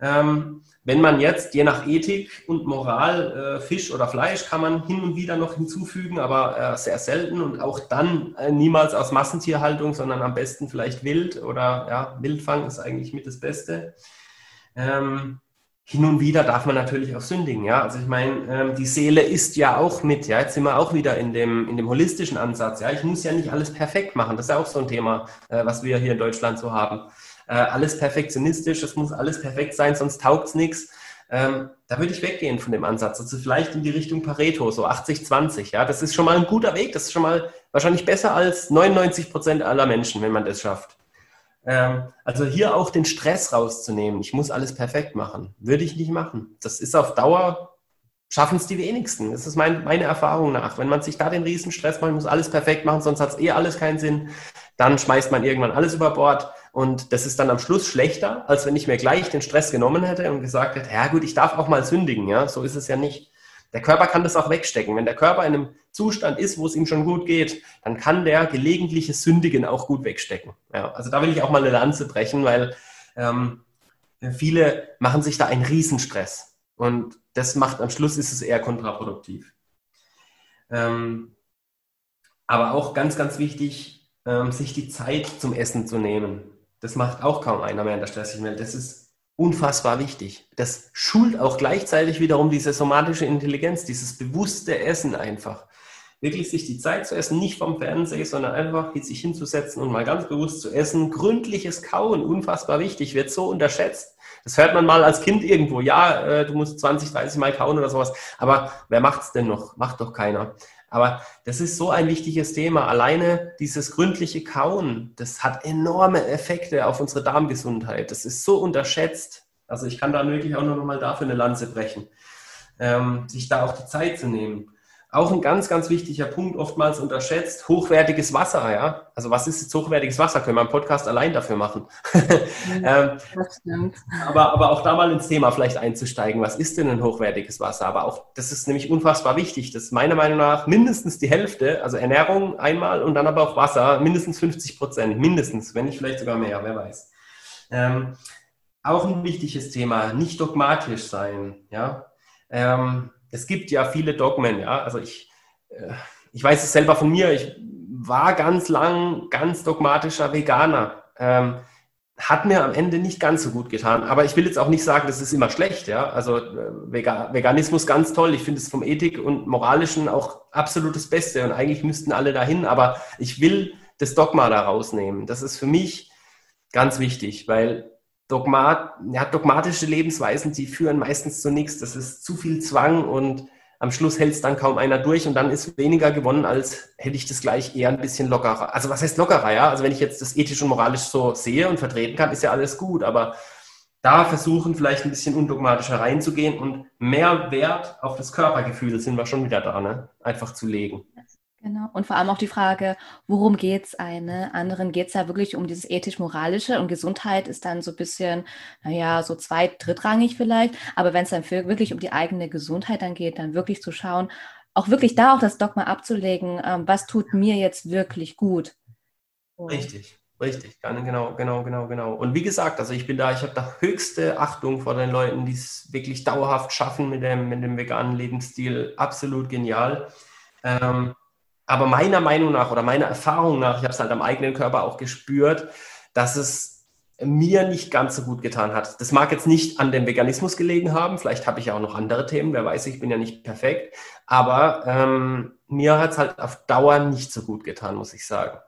Ähm, wenn man jetzt, je nach Ethik und Moral, äh, Fisch oder Fleisch kann man hin und wieder noch hinzufügen, aber äh, sehr selten und auch dann äh, niemals aus Massentierhaltung, sondern am besten vielleicht wild oder ja, Wildfang ist eigentlich mit das Beste. Ähm, hin und wieder darf man natürlich auch sündigen, ja. Also ich meine, ähm, die Seele ist ja auch mit, ja. Jetzt sind wir auch wieder in dem, in dem holistischen Ansatz, ja. Ich muss ja nicht alles perfekt machen. Das ist ja auch so ein Thema, äh, was wir hier in Deutschland so haben äh, alles perfektionistisch, es muss alles perfekt sein, sonst taugt es nichts. Ähm, da würde ich weggehen von dem Ansatz. Also vielleicht in die Richtung Pareto, so 80-20. Ja, das ist schon mal ein guter Weg. Das ist schon mal wahrscheinlich besser als 99 Prozent aller Menschen, wenn man das schafft. Ähm, also hier auch den Stress rauszunehmen. Ich muss alles perfekt machen. Würde ich nicht machen. Das ist auf Dauer, schaffen es die wenigsten. Das ist mein, meine Erfahrung nach. Wenn man sich da den Riesenstress macht, muss alles perfekt machen, sonst hat es eh alles keinen Sinn. Dann schmeißt man irgendwann alles über Bord. Und das ist dann am Schluss schlechter, als wenn ich mir gleich den Stress genommen hätte und gesagt hätte, ja gut, ich darf auch mal sündigen. Ja, so ist es ja nicht. Der Körper kann das auch wegstecken. Wenn der Körper in einem Zustand ist, wo es ihm schon gut geht, dann kann der gelegentliche Sündigen auch gut wegstecken. Ja, also da will ich auch mal eine Lanze brechen, weil ähm, viele machen sich da einen Riesenstress. Und das macht am Schluss ist es eher kontraproduktiv. Ähm, aber auch ganz, ganz wichtig, ähm, sich die Zeit zum Essen zu nehmen. Das macht auch kaum einer mehr in der stressigen Welt. Das ist unfassbar wichtig. Das schult auch gleichzeitig wiederum diese somatische Intelligenz, dieses bewusste Essen einfach. Wirklich sich die Zeit zu essen, nicht vom Fernseher, sondern einfach sich hinzusetzen und mal ganz bewusst zu essen. Gründliches Kauen, unfassbar wichtig, wird so unterschätzt. Das hört man mal als Kind irgendwo. Ja, äh, du musst 20, 30 Mal kauen oder sowas. Aber wer macht's denn noch? Macht doch keiner. Aber das ist so ein wichtiges Thema. Alleine dieses gründliche Kauen, das hat enorme Effekte auf unsere Darmgesundheit. Das ist so unterschätzt. Also ich kann da wirklich auch noch mal dafür eine Lanze brechen, ähm, sich da auch die Zeit zu nehmen. Auch ein ganz, ganz wichtiger Punkt, oftmals unterschätzt, hochwertiges Wasser, ja. Also was ist jetzt hochwertiges Wasser? Können wir einen Podcast allein dafür machen. ähm, aber, aber auch da mal ins Thema vielleicht einzusteigen, was ist denn ein hochwertiges Wasser? Aber auch, das ist nämlich unfassbar wichtig. Das ist meiner Meinung nach mindestens die Hälfte, also Ernährung einmal und dann aber auch Wasser, mindestens 50 Prozent, mindestens, wenn nicht vielleicht sogar mehr, wer weiß. Ähm, auch ein wichtiges Thema, nicht dogmatisch sein, ja. Ähm, es gibt ja viele Dogmen, ja. Also ich, äh, ich weiß es selber von mir, ich war ganz lang ganz dogmatischer Veganer. Ähm, hat mir am Ende nicht ganz so gut getan. Aber ich will jetzt auch nicht sagen, das ist immer schlecht, ja. Also äh, Veganismus ganz toll. Ich finde es vom Ethik und Moralischen auch absolut das Beste und eigentlich müssten alle dahin. Aber ich will das Dogma da rausnehmen. Das ist für mich ganz wichtig, weil Dogmat, ja, dogmatische Lebensweisen, die führen meistens zu nichts. Das ist zu viel Zwang und am Schluss hält es dann kaum einer durch und dann ist weniger gewonnen, als hätte ich das gleich eher ein bisschen lockerer. Also was heißt lockerer, ja? Also wenn ich jetzt das ethisch und moralisch so sehe und vertreten kann, ist ja alles gut, aber da versuchen vielleicht ein bisschen undogmatischer reinzugehen und mehr Wert auf das Körpergefühl, sind wir schon wieder da, ne? Einfach zu legen. Genau. Und vor allem auch die Frage, worum geht es eine? Anderen geht es ja wirklich um dieses ethisch-moralische und Gesundheit ist dann so ein bisschen, naja, so zweit-, drittrangig vielleicht. Aber wenn es dann wirklich um die eigene Gesundheit dann geht, dann wirklich zu schauen, auch wirklich da auch das Dogma abzulegen, ähm, was tut mir jetzt wirklich gut. Und richtig, richtig, genau, genau, genau, genau. Und wie gesagt, also ich bin da, ich habe da höchste Achtung vor den Leuten, die es wirklich dauerhaft schaffen mit dem, mit dem veganen Lebensstil. Absolut genial. Ähm, aber meiner Meinung nach oder meiner Erfahrung nach, ich habe es halt am eigenen Körper auch gespürt, dass es mir nicht ganz so gut getan hat. Das mag jetzt nicht an dem Veganismus gelegen haben, vielleicht habe ich ja auch noch andere Themen, wer weiß, ich bin ja nicht perfekt, aber ähm, mir hat es halt auf Dauer nicht so gut getan, muss ich sagen.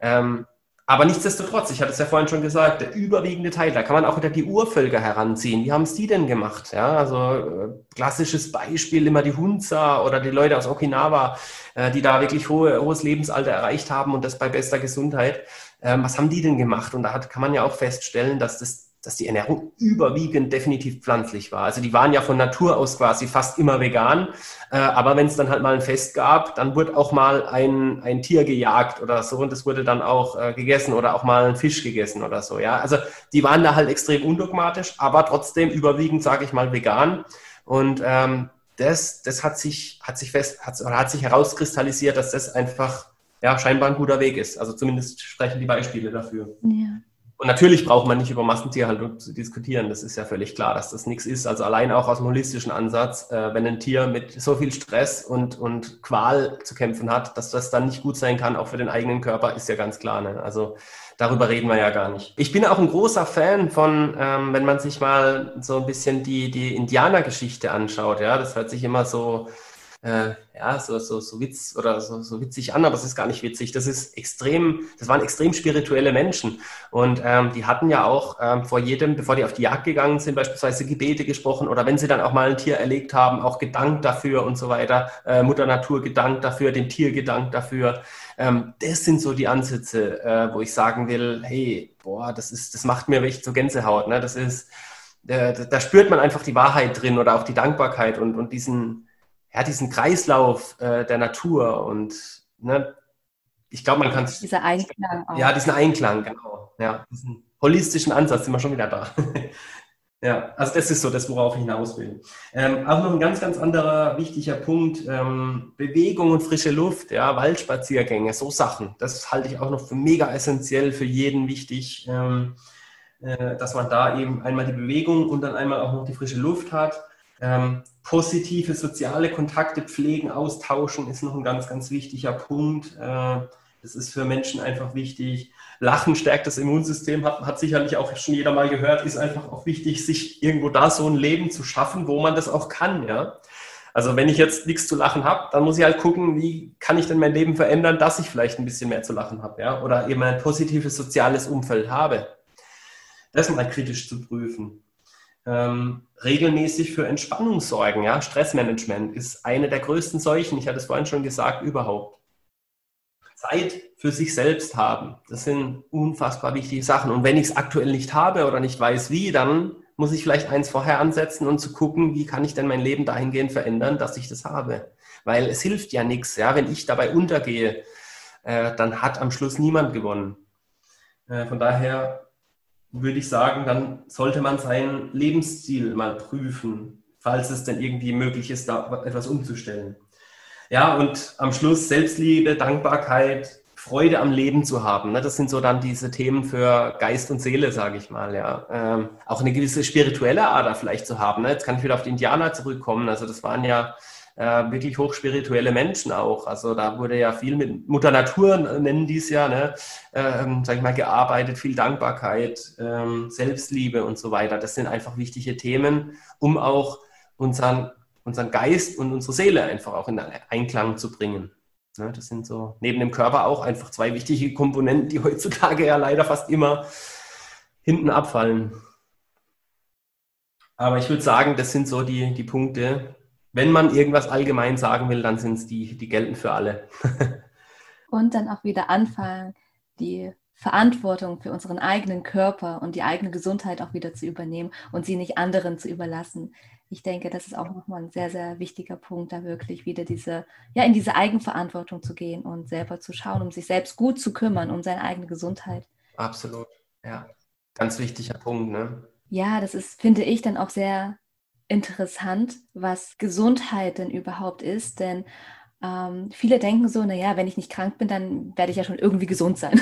Ähm, aber nichtsdestotrotz, ich hatte es ja vorhin schon gesagt, der überwiegende Teil, da kann man auch wieder die Urvölker heranziehen. Wie haben es die denn gemacht? Ja, also äh, klassisches Beispiel immer die Hunza oder die Leute aus Okinawa, äh, die da wirklich hohe, hohes Lebensalter erreicht haben und das bei bester Gesundheit. Ähm, was haben die denn gemacht? Und da hat, kann man ja auch feststellen, dass das dass die Ernährung überwiegend definitiv pflanzlich war. Also die waren ja von Natur aus quasi fast immer vegan, äh, aber wenn es dann halt mal ein Fest gab, dann wurde auch mal ein, ein Tier gejagt oder so und es wurde dann auch äh, gegessen oder auch mal ein Fisch gegessen oder so. Ja, also die waren da halt extrem undogmatisch, aber trotzdem überwiegend, sage ich mal, vegan. Und ähm, das, das hat sich, hat sich fest, hat, oder hat sich herauskristallisiert, dass das einfach ja, scheinbar ein guter Weg ist. Also zumindest sprechen die Beispiele dafür. Ja. Und natürlich braucht man nicht über Massentierhaltung zu diskutieren. Das ist ja völlig klar, dass das nichts ist. Also allein auch aus dem holistischen Ansatz, äh, wenn ein Tier mit so viel Stress und, und Qual zu kämpfen hat, dass das dann nicht gut sein kann, auch für den eigenen Körper, ist ja ganz klar. Ne? Also darüber reden wir ja gar nicht. Ich bin auch ein großer Fan von, ähm, wenn man sich mal so ein bisschen die, die Indianergeschichte anschaut. Ja, das hört sich immer so äh, ja, so, so, so Witz oder so, so witzig an, aber es ist gar nicht witzig. Das ist extrem, das waren extrem spirituelle Menschen. Und ähm, die hatten ja auch ähm, vor jedem, bevor die auf die Jagd gegangen sind, beispielsweise Gebete gesprochen oder wenn sie dann auch mal ein Tier erlegt haben, auch gedankt dafür und so weiter. Äh, Mutter Natur gedankt dafür, dem Tier gedankt dafür. Ähm, das sind so die Ansätze, äh, wo ich sagen will, hey, boah, das ist, das macht mir echt so Gänsehaut. Ne? Das ist, äh, da spürt man einfach die Wahrheit drin oder auch die Dankbarkeit und, und diesen, ja, diesen Kreislauf äh, der Natur und ne, ich glaube, man kann es. Dieser Einklang auch. Ja, diesen Einklang, genau. Ja, diesen holistischen Ansatz sind wir schon wieder da. ja, also das ist so das, worauf ich hinaus will. Ähm, auch noch ein ganz, ganz anderer wichtiger Punkt, ähm, Bewegung und frische Luft, ja, Waldspaziergänge, so Sachen. Das halte ich auch noch für mega essentiell, für jeden wichtig. Ähm, äh, dass man da eben einmal die Bewegung und dann einmal auch noch die frische Luft hat. Ähm, positive soziale Kontakte pflegen, austauschen ist noch ein ganz, ganz wichtiger Punkt. Äh, das ist für Menschen einfach wichtig. Lachen stärkt das Immunsystem, hat, hat sicherlich auch schon jeder mal gehört, ist einfach auch wichtig, sich irgendwo da so ein Leben zu schaffen, wo man das auch kann, ja. Also wenn ich jetzt nichts zu lachen habe, dann muss ich halt gucken, wie kann ich denn mein Leben verändern, dass ich vielleicht ein bisschen mehr zu lachen habe, ja, oder eben ein positives soziales Umfeld habe das mal kritisch zu prüfen. Ähm, regelmäßig für Entspannung sorgen. Ja? Stressmanagement ist eine der größten Seuchen, ich hatte es vorhin schon gesagt, überhaupt. Zeit für sich selbst haben, das sind unfassbar wichtige Sachen. Und wenn ich es aktuell nicht habe oder nicht weiß wie, dann muss ich vielleicht eins vorher ansetzen und zu gucken, wie kann ich denn mein Leben dahingehend verändern, dass ich das habe. Weil es hilft ja nichts, ja? wenn ich dabei untergehe, äh, dann hat am Schluss niemand gewonnen. Äh, von daher würde ich sagen, dann sollte man seinen Lebensstil mal prüfen, falls es denn irgendwie möglich ist, da etwas umzustellen. Ja, und am Schluss Selbstliebe, Dankbarkeit, Freude am Leben zu haben. Ne? Das sind so dann diese Themen für Geist und Seele, sage ich mal. Ja. Ähm, auch eine gewisse spirituelle Ader vielleicht zu haben. Ne? Jetzt kann ich wieder auf die Indianer zurückkommen. Also das waren ja äh, wirklich hochspirituelle Menschen auch. Also da wurde ja viel mit Mutter Natur, nennen die es ja, ne? ähm, sag ich mal, gearbeitet, viel Dankbarkeit, ähm, Selbstliebe und so weiter. Das sind einfach wichtige Themen, um auch unseren, unseren Geist und unsere Seele einfach auch in Einklang zu bringen. Ne? Das sind so neben dem Körper auch einfach zwei wichtige Komponenten, die heutzutage ja leider fast immer hinten abfallen. Aber ich würde sagen, das sind so die, die Punkte, wenn man irgendwas allgemein sagen will, dann sind es die, die gelten für alle. und dann auch wieder anfangen, die Verantwortung für unseren eigenen Körper und die eigene Gesundheit auch wieder zu übernehmen und sie nicht anderen zu überlassen. Ich denke, das ist auch nochmal ein sehr, sehr wichtiger Punkt, da wirklich wieder diese, ja, in diese Eigenverantwortung zu gehen und selber zu schauen, um sich selbst gut zu kümmern, um seine eigene Gesundheit. Absolut, ja. Ganz wichtiger Punkt, ne? Ja, das ist, finde ich, dann auch sehr interessant, was Gesundheit denn überhaupt ist, denn ähm, viele denken so, naja, wenn ich nicht krank bin, dann werde ich ja schon irgendwie gesund sein.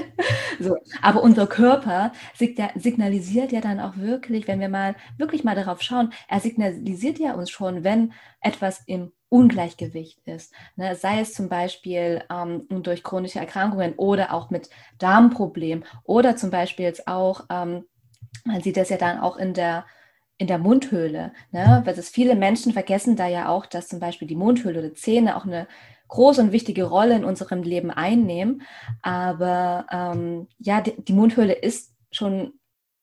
so. Aber unser Körper signalisiert ja dann auch wirklich, wenn wir mal wirklich mal darauf schauen, er signalisiert ja uns schon, wenn etwas im Ungleichgewicht ist. Ne? Sei es zum Beispiel ähm, durch chronische Erkrankungen oder auch mit Darmproblemen oder zum Beispiel jetzt auch, ähm, man sieht das ja dann auch in der in der Mundhöhle. Ne? Weil das viele Menschen vergessen da ja auch, dass zum Beispiel die Mundhöhle oder Zähne auch eine große und wichtige Rolle in unserem Leben einnehmen. Aber ähm, ja, die, die Mundhöhle ist schon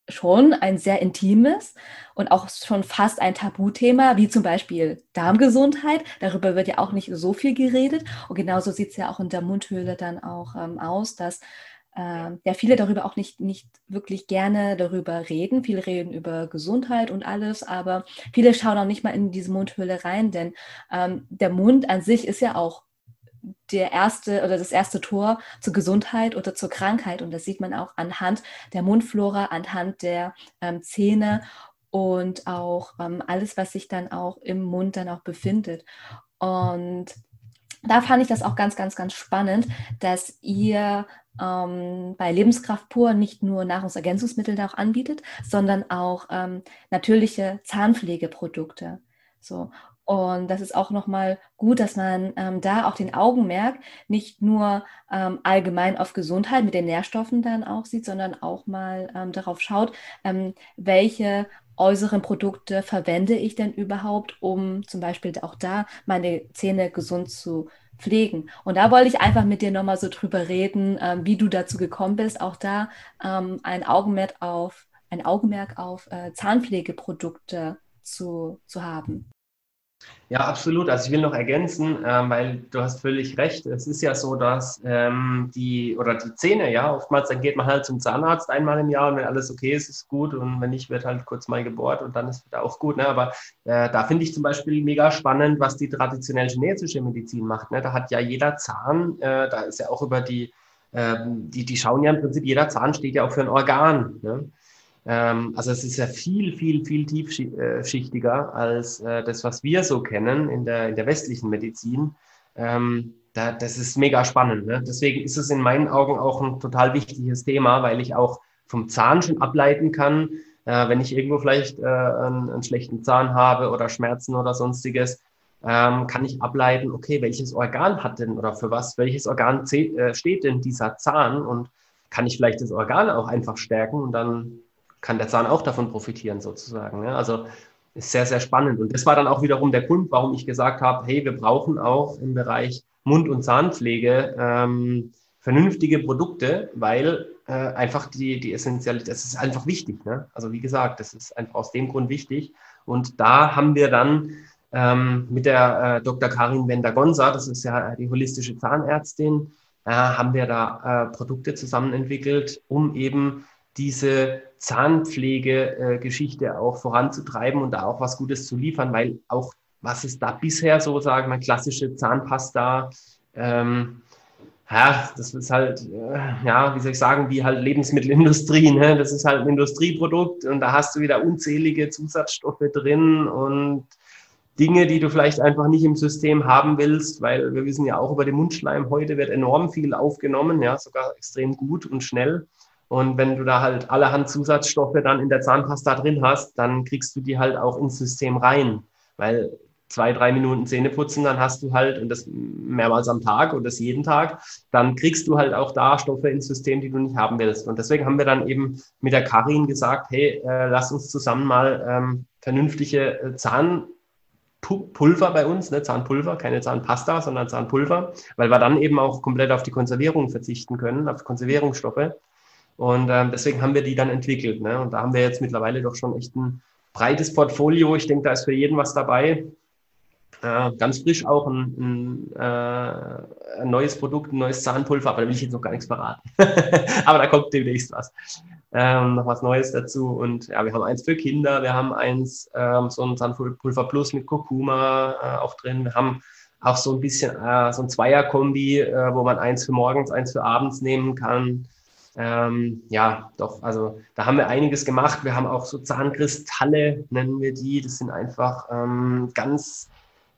schon ein sehr intimes und auch schon fast ein Tabuthema, wie zum Beispiel Darmgesundheit. Darüber wird ja auch nicht so viel geredet. Und genauso sieht es ja auch in der Mundhöhle dann auch ähm, aus, dass äh, ja viele darüber auch nicht, nicht wirklich gerne darüber reden. Viele reden über Gesundheit und alles, aber viele schauen auch nicht mal in diese Mundhöhle rein, denn ähm, der Mund an sich ist ja auch der erste oder das erste Tor zur Gesundheit oder zur Krankheit. Und das sieht man auch anhand der Mundflora, anhand der ähm, Zähne und auch ähm, alles, was sich dann auch im Mund dann auch befindet. Und da fand ich das auch ganz, ganz, ganz spannend, dass ihr ähm, bei Lebenskraft pur nicht nur Nahrungsergänzungsmittel da auch anbietet, sondern auch ähm, natürliche Zahnpflegeprodukte. So. Und das ist auch nochmal gut, dass man ähm, da auch den Augenmerk nicht nur ähm, allgemein auf Gesundheit mit den Nährstoffen dann auch sieht, sondern auch mal ähm, darauf schaut, ähm, welche äußeren Produkte verwende ich denn überhaupt, um zum Beispiel auch da meine Zähne gesund zu pflegen. Und da wollte ich einfach mit dir nochmal so drüber reden, ähm, wie du dazu gekommen bist, auch da ähm, ein Augenmerk auf, ein Augenmerk auf äh, Zahnpflegeprodukte zu, zu haben. Ja, absolut. Also ich will noch ergänzen, ähm, weil du hast völlig recht. Es ist ja so, dass ähm, die oder die Zähne, ja, oftmals dann geht man halt zum Zahnarzt einmal im Jahr und wenn alles okay ist, ist gut und wenn nicht, wird halt kurz mal gebohrt und dann ist wieder auch gut. Ne? Aber äh, da finde ich zum Beispiel mega spannend, was die traditionelle chinesische Medizin macht. Ne? Da hat ja jeder Zahn, äh, da ist ja auch über die, äh, die, die schauen ja im Prinzip, jeder Zahn steht ja auch für ein Organ. Ne? Ähm, also es ist ja viel, viel, viel tiefschichtiger als äh, das, was wir so kennen in der, in der westlichen Medizin. Ähm, da, das ist mega spannend. Ne? Deswegen ist es in meinen Augen auch ein total wichtiges Thema, weil ich auch vom Zahn schon ableiten kann, äh, wenn ich irgendwo vielleicht äh, einen, einen, schlechten Zahn habe oder Schmerzen oder sonstiges, ähm, kann ich ableiten, okay, welches Organ hat denn oder für was, welches Organ äh, steht denn dieser Zahn und kann ich vielleicht das Organ auch einfach stärken und dann kann der Zahn auch davon profitieren sozusagen. Ja? Also ist sehr, sehr spannend. Und das war dann auch wiederum der Grund, warum ich gesagt habe, hey, wir brauchen auch im Bereich Mund- und Zahnpflege ähm, vernünftige Produkte, weil äh, einfach die, die Essentialität, das ist einfach wichtig. Ne? Also wie gesagt, das ist einfach aus dem Grund wichtig. Und da haben wir dann ähm, mit der äh, Dr. Karin Wendagonza, das ist ja die holistische Zahnärztin, äh, haben wir da äh, Produkte zusammen entwickelt, um eben diese Zahnpflegegeschichte auch voranzutreiben und da auch was Gutes zu liefern, weil auch was ist da bisher so, sagen wir, klassische Zahnpasta, ähm, ja, das ist halt, äh, ja, wie soll ich sagen, wie halt Lebensmittelindustrie, ne? Das ist halt ein Industrieprodukt und da hast du wieder unzählige Zusatzstoffe drin und Dinge, die du vielleicht einfach nicht im System haben willst, weil wir wissen ja auch über den Mundschleim, heute wird enorm viel aufgenommen, ja, sogar extrem gut und schnell. Und wenn du da halt allerhand Zusatzstoffe dann in der Zahnpasta drin hast, dann kriegst du die halt auch ins System rein. Weil zwei, drei Minuten Zähne putzen, dann hast du halt, und das mehrmals am Tag und das jeden Tag, dann kriegst du halt auch da Stoffe ins System, die du nicht haben willst. Und deswegen haben wir dann eben mit der Karin gesagt, hey, äh, lass uns zusammen mal ähm, vernünftige äh, Zahnpulver bei uns, ne, Zahnpulver, keine Zahnpasta, sondern Zahnpulver, weil wir dann eben auch komplett auf die Konservierung verzichten können, auf Konservierungsstoffe. Und ähm, deswegen haben wir die dann entwickelt. Ne? Und da haben wir jetzt mittlerweile doch schon echt ein breites Portfolio. Ich denke, da ist für jeden was dabei. Äh, ganz frisch auch ein, ein, äh, ein, neues Produkt, ein neues Zahnpulver, aber da will ich jetzt noch gar nichts verraten. aber da kommt demnächst was. Ähm, noch was Neues dazu. Und ja, wir haben eins für Kinder, wir haben eins, ähm, so ein Zahnpulver Plus mit Kurkuma äh, auch drin. Wir haben auch so ein bisschen äh, so ein Zweierkombi, äh, wo man eins für morgens, eins für abends nehmen kann. Ähm, ja, doch, also da haben wir einiges gemacht. Wir haben auch so Zahnkristalle, nennen wir die. Das sind einfach ähm, ganz,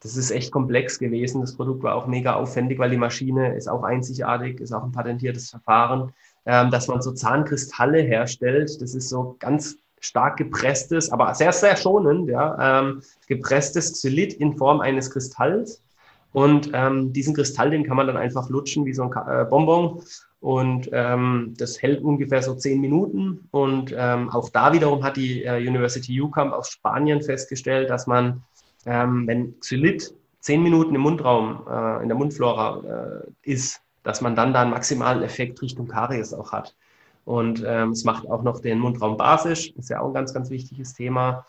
das ist echt komplex gewesen. Das Produkt war auch mega aufwendig, weil die Maschine ist auch einzigartig, ist auch ein patentiertes Verfahren, ähm, dass man so Zahnkristalle herstellt. Das ist so ganz stark gepresstes, aber sehr, sehr schonend, ja, ähm, gepresstes Xylit in Form eines Kristalls. Und ähm, diesen Kristall, den kann man dann einfach lutschen wie so ein äh, Bonbon. Und ähm, das hält ungefähr so zehn Minuten. Und ähm, auch da wiederum hat die äh, University UCamp aus Spanien festgestellt, dass man, ähm, wenn Xylit zehn Minuten im Mundraum, äh, in der Mundflora äh, ist, dass man dann da einen maximalen Effekt Richtung Karies auch hat. Und ähm, es macht auch noch den Mundraum basisch, ist ja auch ein ganz, ganz wichtiges Thema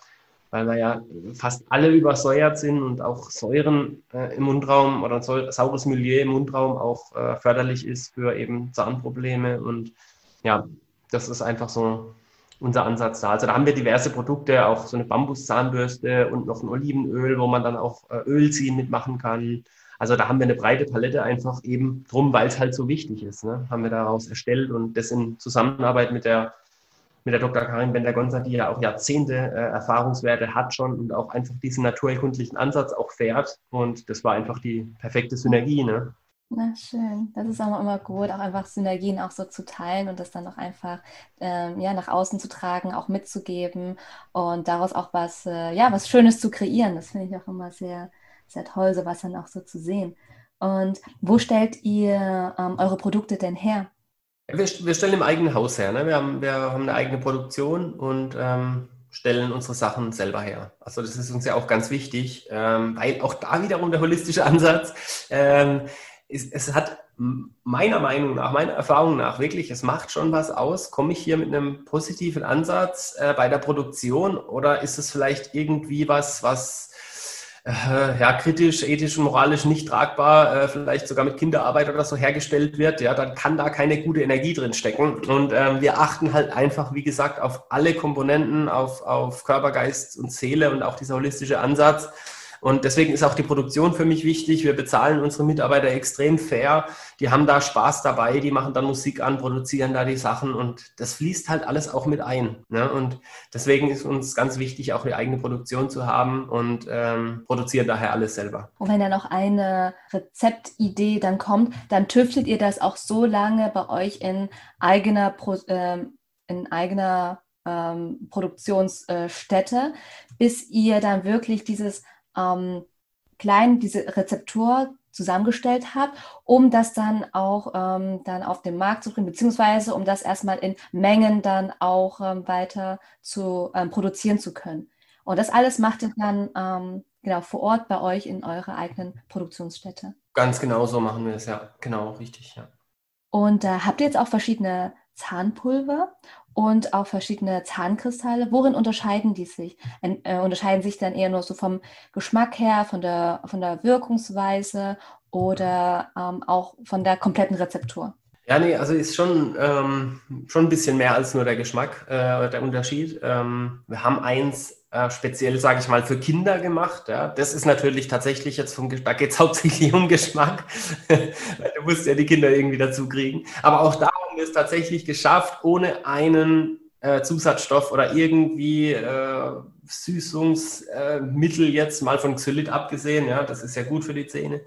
weil wir ja fast alle übersäuert sind und auch Säuren äh, im Mundraum oder ein saures Milieu im Mundraum auch äh, förderlich ist für eben Zahnprobleme. Und ja, das ist einfach so unser Ansatz da. Also da haben wir diverse Produkte, auch so eine Bambuszahnbürste und noch ein Olivenöl, wo man dann auch äh, Ölziehen mitmachen kann. Also da haben wir eine breite Palette einfach eben drum, weil es halt so wichtig ist. Ne? Haben wir daraus erstellt und das in Zusammenarbeit mit der mit der Dr. Karin Bender-Gonza, die ja auch Jahrzehnte äh, Erfahrungswerte hat schon und auch einfach diesen naturerkundlichen Ansatz auch fährt. Und das war einfach die perfekte Synergie. Ne? Na schön. Das ist auch immer gut, auch einfach Synergien auch so zu teilen und das dann auch einfach ähm, ja, nach außen zu tragen, auch mitzugeben und daraus auch was, äh, ja, was Schönes zu kreieren. Das finde ich auch immer sehr, sehr toll, sowas dann auch so zu sehen. Und wo stellt ihr ähm, eure Produkte denn her? Wir, wir, stellen im eigenen Haus her. Ne? Wir, haben, wir haben eine eigene Produktion und ähm, stellen unsere Sachen selber her. Also das ist uns ja auch ganz wichtig, ähm, weil auch da wiederum der holistische Ansatz ähm, ist, es hat meiner Meinung nach, meiner Erfahrung nach wirklich, es macht schon was aus. Komme ich hier mit einem positiven Ansatz äh, bei der Produktion oder ist es vielleicht irgendwie was, was äh, ja, kritisch, ethisch und moralisch nicht tragbar, äh, vielleicht sogar mit Kinderarbeit oder so hergestellt wird, ja, dann kann da keine gute Energie drin stecken. Und ähm, wir achten halt einfach, wie gesagt, auf alle Komponenten, auf, auf Körper, Geist und Seele und auch dieser holistische Ansatz. Und deswegen ist auch die Produktion für mich wichtig. Wir bezahlen unsere Mitarbeiter extrem fair. Die haben da Spaß dabei, die machen dann Musik an, produzieren da die Sachen und das fließt halt alles auch mit ein. Ne? Und deswegen ist uns ganz wichtig, auch eine eigene Produktion zu haben und ähm, produzieren daher alles selber. Und wenn da noch eine Rezeptidee dann kommt, dann tüftelt ihr das auch so lange bei euch in eigener, Pro ähm, in eigener ähm, Produktionsstätte, bis ihr dann wirklich dieses ähm, klein diese Rezeptur zusammengestellt habe, um das dann auch ähm, dann auf den Markt zu bringen, beziehungsweise um das erstmal in Mengen dann auch ähm, weiter zu ähm, produzieren zu können. Und das alles macht ihr dann ähm, genau vor Ort bei euch in eurer eigenen Produktionsstätte. Ganz genau so machen wir es, ja. Genau, richtig, ja. Und äh, habt ihr jetzt auch verschiedene Zahnpulver und auch verschiedene Zahnkristalle. Worin unterscheiden die sich? Äh, unterscheiden sich dann eher nur so vom Geschmack her, von der, von der Wirkungsweise oder ähm, auch von der kompletten Rezeptur? Ja, nee, also ist schon, ähm, schon ein bisschen mehr als nur der Geschmack, äh, der Unterschied. Ähm, wir haben eins äh, speziell, sage ich mal, für Kinder gemacht. Ja. Das ist natürlich tatsächlich jetzt vom da geht es hauptsächlich um Geschmack, weil du musst ja die Kinder irgendwie dazu kriegen. Aber auch da haben wir es tatsächlich geschafft, ohne einen äh, Zusatzstoff oder irgendwie äh, Süßungsmittel jetzt mal von Xylit abgesehen, ja, das ist ja gut für die Zähne,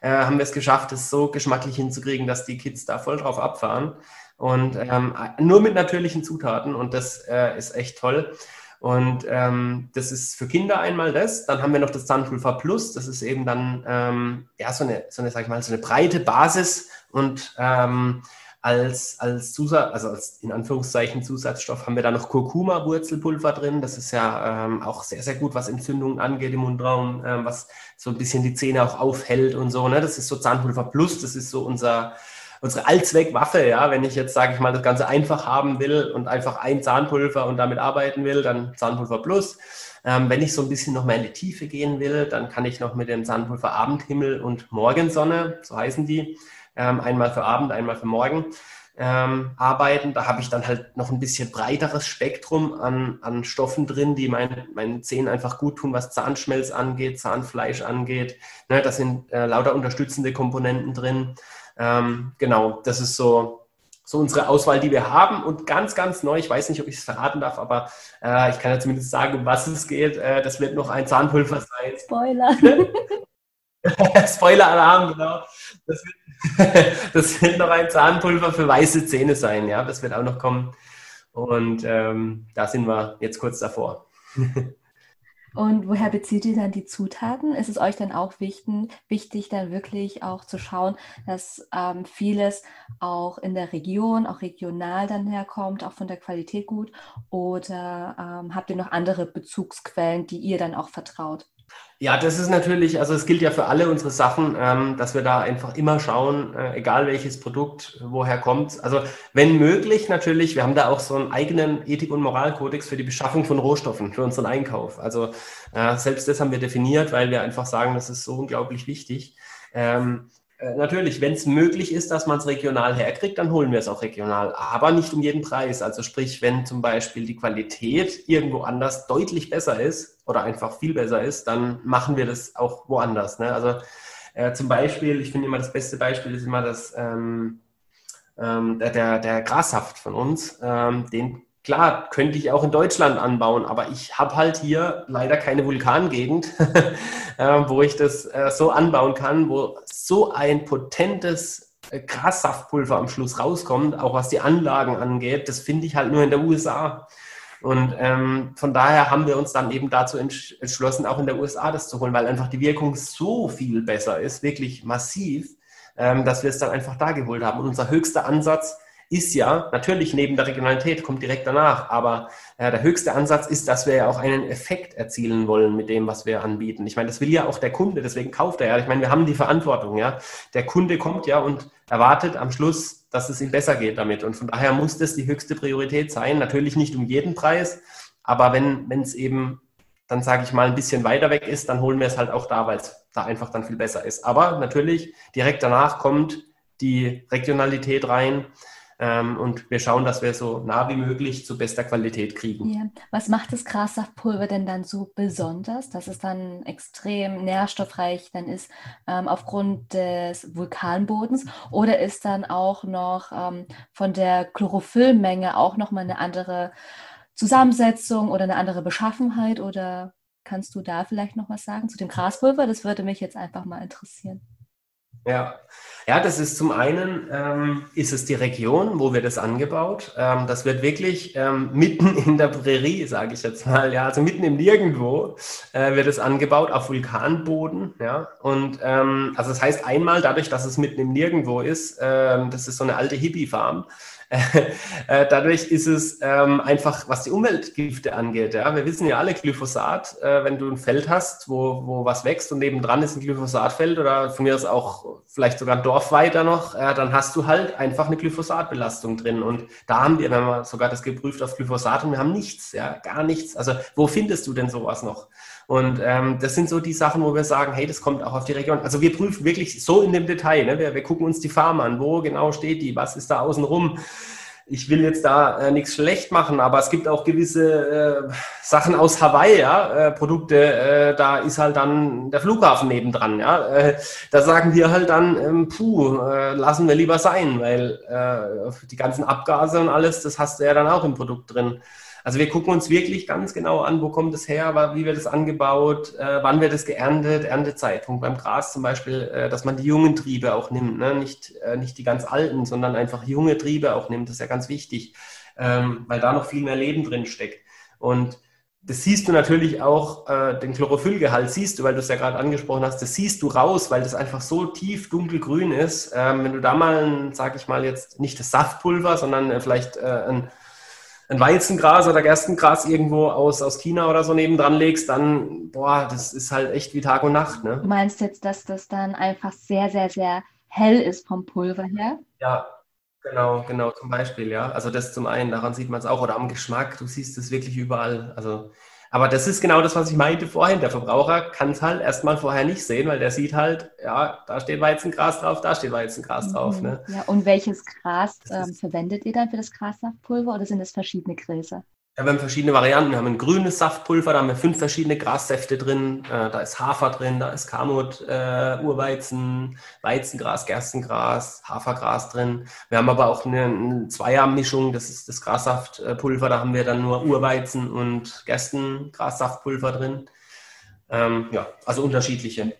äh, haben wir es geschafft, es so geschmacklich hinzukriegen, dass die Kids da voll drauf abfahren. Und ähm, nur mit natürlichen Zutaten und das äh, ist echt toll. Und ähm, das ist für Kinder einmal das. Dann haben wir noch das Zahnpulver Plus. Das ist eben dann ähm, ja so eine, so eine, sag ich mal, so eine breite Basis und ähm, als, als Zusatz, also als in Anführungszeichen Zusatzstoff haben wir da noch Kurkuma-Wurzelpulver drin. Das ist ja ähm, auch sehr, sehr gut, was Entzündungen angeht im Mundraum, ähm, was so ein bisschen die Zähne auch aufhält und so. Ne? Das ist so Zahnpulver Plus. Das ist so unser unsere Allzweckwaffe, ja, wenn ich jetzt, sage ich mal, das Ganze einfach haben will und einfach ein Zahnpulver und damit arbeiten will, dann Zahnpulver Plus. Ähm, wenn ich so ein bisschen noch mehr in die Tiefe gehen will, dann kann ich noch mit dem Zahnpulver Abendhimmel und Morgensonne, so heißen die, ähm, einmal für Abend, einmal für Morgen, ähm, arbeiten. Da habe ich dann halt noch ein bisschen breiteres Spektrum an, an Stoffen drin, die mein, meinen Zähnen einfach gut tun, was Zahnschmelz angeht, Zahnfleisch angeht. Ne, da sind äh, lauter unterstützende Komponenten drin. Ähm, genau, das ist so, so unsere Auswahl, die wir haben. Und ganz, ganz neu, ich weiß nicht, ob ich es verraten darf, aber äh, ich kann ja zumindest sagen, um was es geht. Äh, das wird noch ein Zahnpulver sein. Spoiler. Spoiler-Alarm, genau. Das wird, das wird, noch ein Zahnpulver für weiße Zähne sein, ja. Das wird auch noch kommen. Und ähm, da sind wir jetzt kurz davor. Und woher bezieht ihr dann die Zutaten? Ist es euch dann auch wichtig, wichtig dann wirklich auch zu schauen, dass ähm, vieles auch in der Region, auch regional dann herkommt, auch von der Qualität gut? Oder ähm, habt ihr noch andere Bezugsquellen, die ihr dann auch vertraut? Ja, das ist natürlich, also es gilt ja für alle unsere Sachen, ähm, dass wir da einfach immer schauen, äh, egal welches Produkt, woher kommt. Also wenn möglich natürlich, wir haben da auch so einen eigenen Ethik- und Moralkodex für die Beschaffung von Rohstoffen, für unseren Einkauf. Also äh, selbst das haben wir definiert, weil wir einfach sagen, das ist so unglaublich wichtig. Ähm, äh, natürlich, wenn es möglich ist, dass man es regional herkriegt, dann holen wir es auch regional, aber nicht um jeden Preis. Also sprich, wenn zum Beispiel die Qualität irgendwo anders deutlich besser ist oder einfach viel besser ist, dann machen wir das auch woanders. Ne? Also äh, zum Beispiel, ich finde immer das beste Beispiel ist immer das, ähm, ähm, der, der Grassaft von uns. Ähm, den klar, könnte ich auch in Deutschland anbauen, aber ich habe halt hier leider keine Vulkangegend, äh, wo ich das äh, so anbauen kann, wo so ein potentes äh, Grassaftpulver am Schluss rauskommt, auch was die Anlagen angeht. Das finde ich halt nur in der USA. Und ähm, von daher haben wir uns dann eben dazu entschlossen, auch in der USA das zu holen, weil einfach die Wirkung so viel besser ist, wirklich massiv, ähm, dass wir es dann einfach da geholt haben. Und unser höchster Ansatz ist ja, natürlich neben der Regionalität kommt direkt danach, aber äh, der höchste Ansatz ist, dass wir ja auch einen Effekt erzielen wollen mit dem, was wir anbieten. Ich meine, das will ja auch der Kunde, deswegen kauft er ja. Ich meine, wir haben die Verantwortung, ja. Der Kunde kommt ja und erwartet am Schluss, dass es ihm besser geht damit. Und von daher muss das die höchste Priorität sein. Natürlich nicht um jeden Preis, aber wenn es eben dann sage ich mal, ein bisschen weiter weg ist, dann holen wir es halt auch da, weil es da einfach dann viel besser ist. Aber natürlich, direkt danach kommt die Regionalität rein. Ähm, und wir schauen, dass wir so nah wie möglich zu bester Qualität kriegen. Ja. Was macht das Grassaftpulver denn dann so besonders, dass es dann extrem nährstoffreich dann ist ähm, aufgrund des Vulkanbodens? Oder ist dann auch noch ähm, von der Chlorophyllmenge auch nochmal eine andere Zusammensetzung oder eine andere Beschaffenheit? Oder kannst du da vielleicht noch was sagen zu dem Graspulver? Das würde mich jetzt einfach mal interessieren. Ja. ja, das ist zum einen, ähm, ist es die Region, wo wird es angebaut. Ähm, das wird wirklich ähm, mitten in der Prärie, sage ich jetzt mal, ja, also mitten im Nirgendwo äh, wird es angebaut auf Vulkanboden. Ja, und ähm, also das heißt einmal dadurch, dass es mitten im Nirgendwo ist, ähm, das ist so eine alte Hippie-Farm. Äh, dadurch ist es ähm, einfach, was die Umweltgifte angeht. Ja, wir wissen ja alle Glyphosat, äh, wenn du ein Feld hast, wo, wo was wächst und nebendran ist ein Glyphosatfeld oder von mir aus auch vielleicht sogar ein Dorf weiter noch, äh, dann hast du halt einfach eine Glyphosatbelastung drin. Und da haben wir, wenn man sogar das geprüft auf Glyphosat und wir haben nichts, ja, gar nichts. Also wo findest du denn sowas noch? Und ähm, das sind so die Sachen, wo wir sagen, hey, das kommt auch auf die Region. Also wir prüfen wirklich so in dem Detail. Ne? Wir, wir gucken uns die Farm an. Wo genau steht die? Was ist da außen rum? Ich will jetzt da äh, nichts schlecht machen, aber es gibt auch gewisse äh, Sachen aus Hawaii, ja, äh, Produkte, äh, da ist halt dann der Flughafen nebendran, ja. Äh, da sagen wir halt dann, ähm, puh, äh, lassen wir lieber sein, weil äh, die ganzen Abgase und alles, das hast du ja dann auch im Produkt drin. Also wir gucken uns wirklich ganz genau an, wo kommt es her, wie wird es angebaut, äh, wann wird es geerntet, Erntezeitpunkt beim Gras zum Beispiel, äh, dass man die jungen Triebe auch nimmt, ne? nicht, äh, nicht die ganz alten, sondern einfach junge Triebe auch nimmt, das ist ja ganz wichtig, ähm, weil da noch viel mehr Leben drin steckt. Und das siehst du natürlich auch, äh, den Chlorophyllgehalt siehst du, weil du es ja gerade angesprochen hast, das siehst du raus, weil das einfach so tief dunkelgrün ist. Ähm, wenn du da mal, sage ich mal jetzt, nicht das Saftpulver, sondern äh, vielleicht äh, ein ein Weizengras oder Gerstengras irgendwo aus, aus China oder so nebendran legst, dann, boah, das ist halt echt wie Tag und Nacht. Ne? Du meinst jetzt, dass das dann einfach sehr, sehr, sehr hell ist vom Pulver her? Ja, genau, genau, zum Beispiel, ja. Also das zum einen, daran sieht man es auch, oder am Geschmack, du siehst es wirklich überall. Also aber das ist genau das, was ich meinte vorhin. Der Verbraucher kann es halt erstmal vorher nicht sehen, weil der sieht halt, ja, da steht Weizengras drauf, da steht Weizengras mhm. drauf. Ne? Ja, und welches Gras ähm, verwendet ihr dann für das Grassaftpulver oder sind es verschiedene Gräser? Ja, wir haben verschiedene Varianten. Wir haben ein grünes Saftpulver, da haben wir fünf verschiedene Grassäfte drin. Äh, da ist Hafer drin, da ist Kamut, äh, Urweizen, Weizengras, Gerstengras, Hafergras drin. Wir haben aber auch eine, Zweiermischung, das ist das Grassaftpulver, da haben wir dann nur Urweizen und Gerstengrassaftpulver drin. Ähm, ja, also unterschiedliche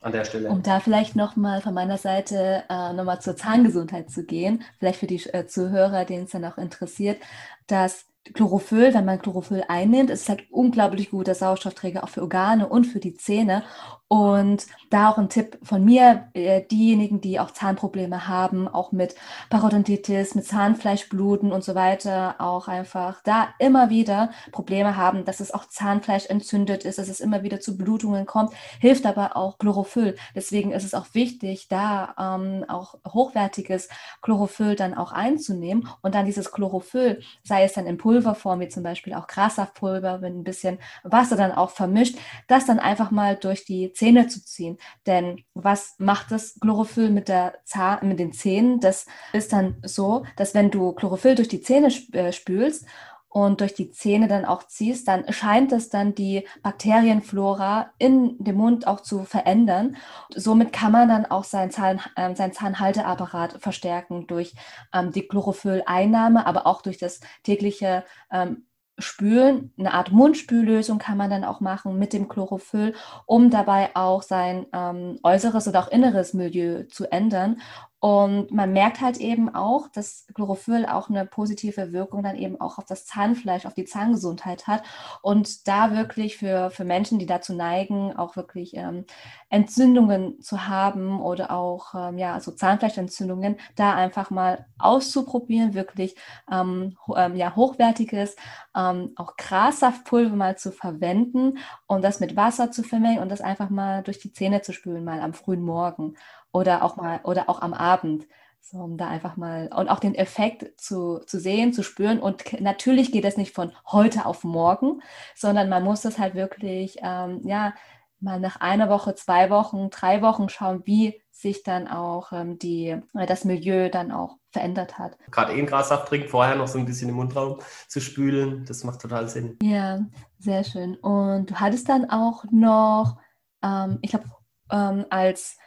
an der Stelle. Um da vielleicht nochmal von meiner Seite äh, nochmal zur Zahngesundheit zu gehen, vielleicht für die äh, Zuhörer, denen es dann auch interessiert, dass Chlorophyll, wenn man Chlorophyll einnimmt, ist es halt unglaublich guter Sauerstoffträger auch für Organe und für die Zähne. Und da auch ein Tipp von mir, äh, diejenigen, die auch Zahnprobleme haben, auch mit Parodontitis, mit Zahnfleischbluten und so weiter, auch einfach da immer wieder Probleme haben, dass es auch Zahnfleisch entzündet ist, dass es immer wieder zu Blutungen kommt, hilft aber auch Chlorophyll. Deswegen ist es auch wichtig, da ähm, auch hochwertiges Chlorophyll dann auch einzunehmen und dann dieses Chlorophyll, sei es dann in Pulverform, wie zum Beispiel auch Grassaftpulver, mit ein bisschen Wasser dann auch vermischt, das dann einfach mal durch die Zähne zu ziehen. Denn was macht das Chlorophyll mit, der Zahn, mit den Zähnen? Das ist dann so, dass wenn du Chlorophyll durch die Zähne äh, spülst und durch die Zähne dann auch ziehst, dann scheint es dann die Bakterienflora in dem Mund auch zu verändern. Somit kann man dann auch seinen, Zahn, äh, seinen Zahnhalteapparat verstärken durch ähm, die Chlorophyll-Einnahme, aber auch durch das tägliche ähm, Spülen, eine Art Mundspüllösung kann man dann auch machen mit dem Chlorophyll, um dabei auch sein ähm, äußeres oder auch inneres Milieu zu ändern und man merkt halt eben auch, dass Chlorophyll auch eine positive Wirkung dann eben auch auf das Zahnfleisch, auf die Zahngesundheit hat. Und da wirklich für, für Menschen, die dazu neigen, auch wirklich ähm, Entzündungen zu haben oder auch ähm, ja, so Zahnfleischentzündungen, da einfach mal auszuprobieren, wirklich ähm, ähm ja, hochwertiges, ähm, auch Grassaftpulver mal zu verwenden und das mit Wasser zu vermengen und das einfach mal durch die Zähne zu spülen, mal am frühen Morgen oder auch mal oder auch am Abend. So, um da einfach mal und auch den Effekt zu, zu sehen, zu spüren. Und natürlich geht es nicht von heute auf morgen, sondern man muss das halt wirklich, ähm, ja, mal nach einer Woche, zwei Wochen, drei Wochen schauen, wie sich dann auch ähm, die, äh, das Milieu dann auch verändert hat. Gerade einen Grassaft trinken, vorher noch so ein bisschen im Mundraum zu spülen, das macht total Sinn. Ja, sehr schön. Und du hattest dann auch noch, ähm, ich glaube, ähm, als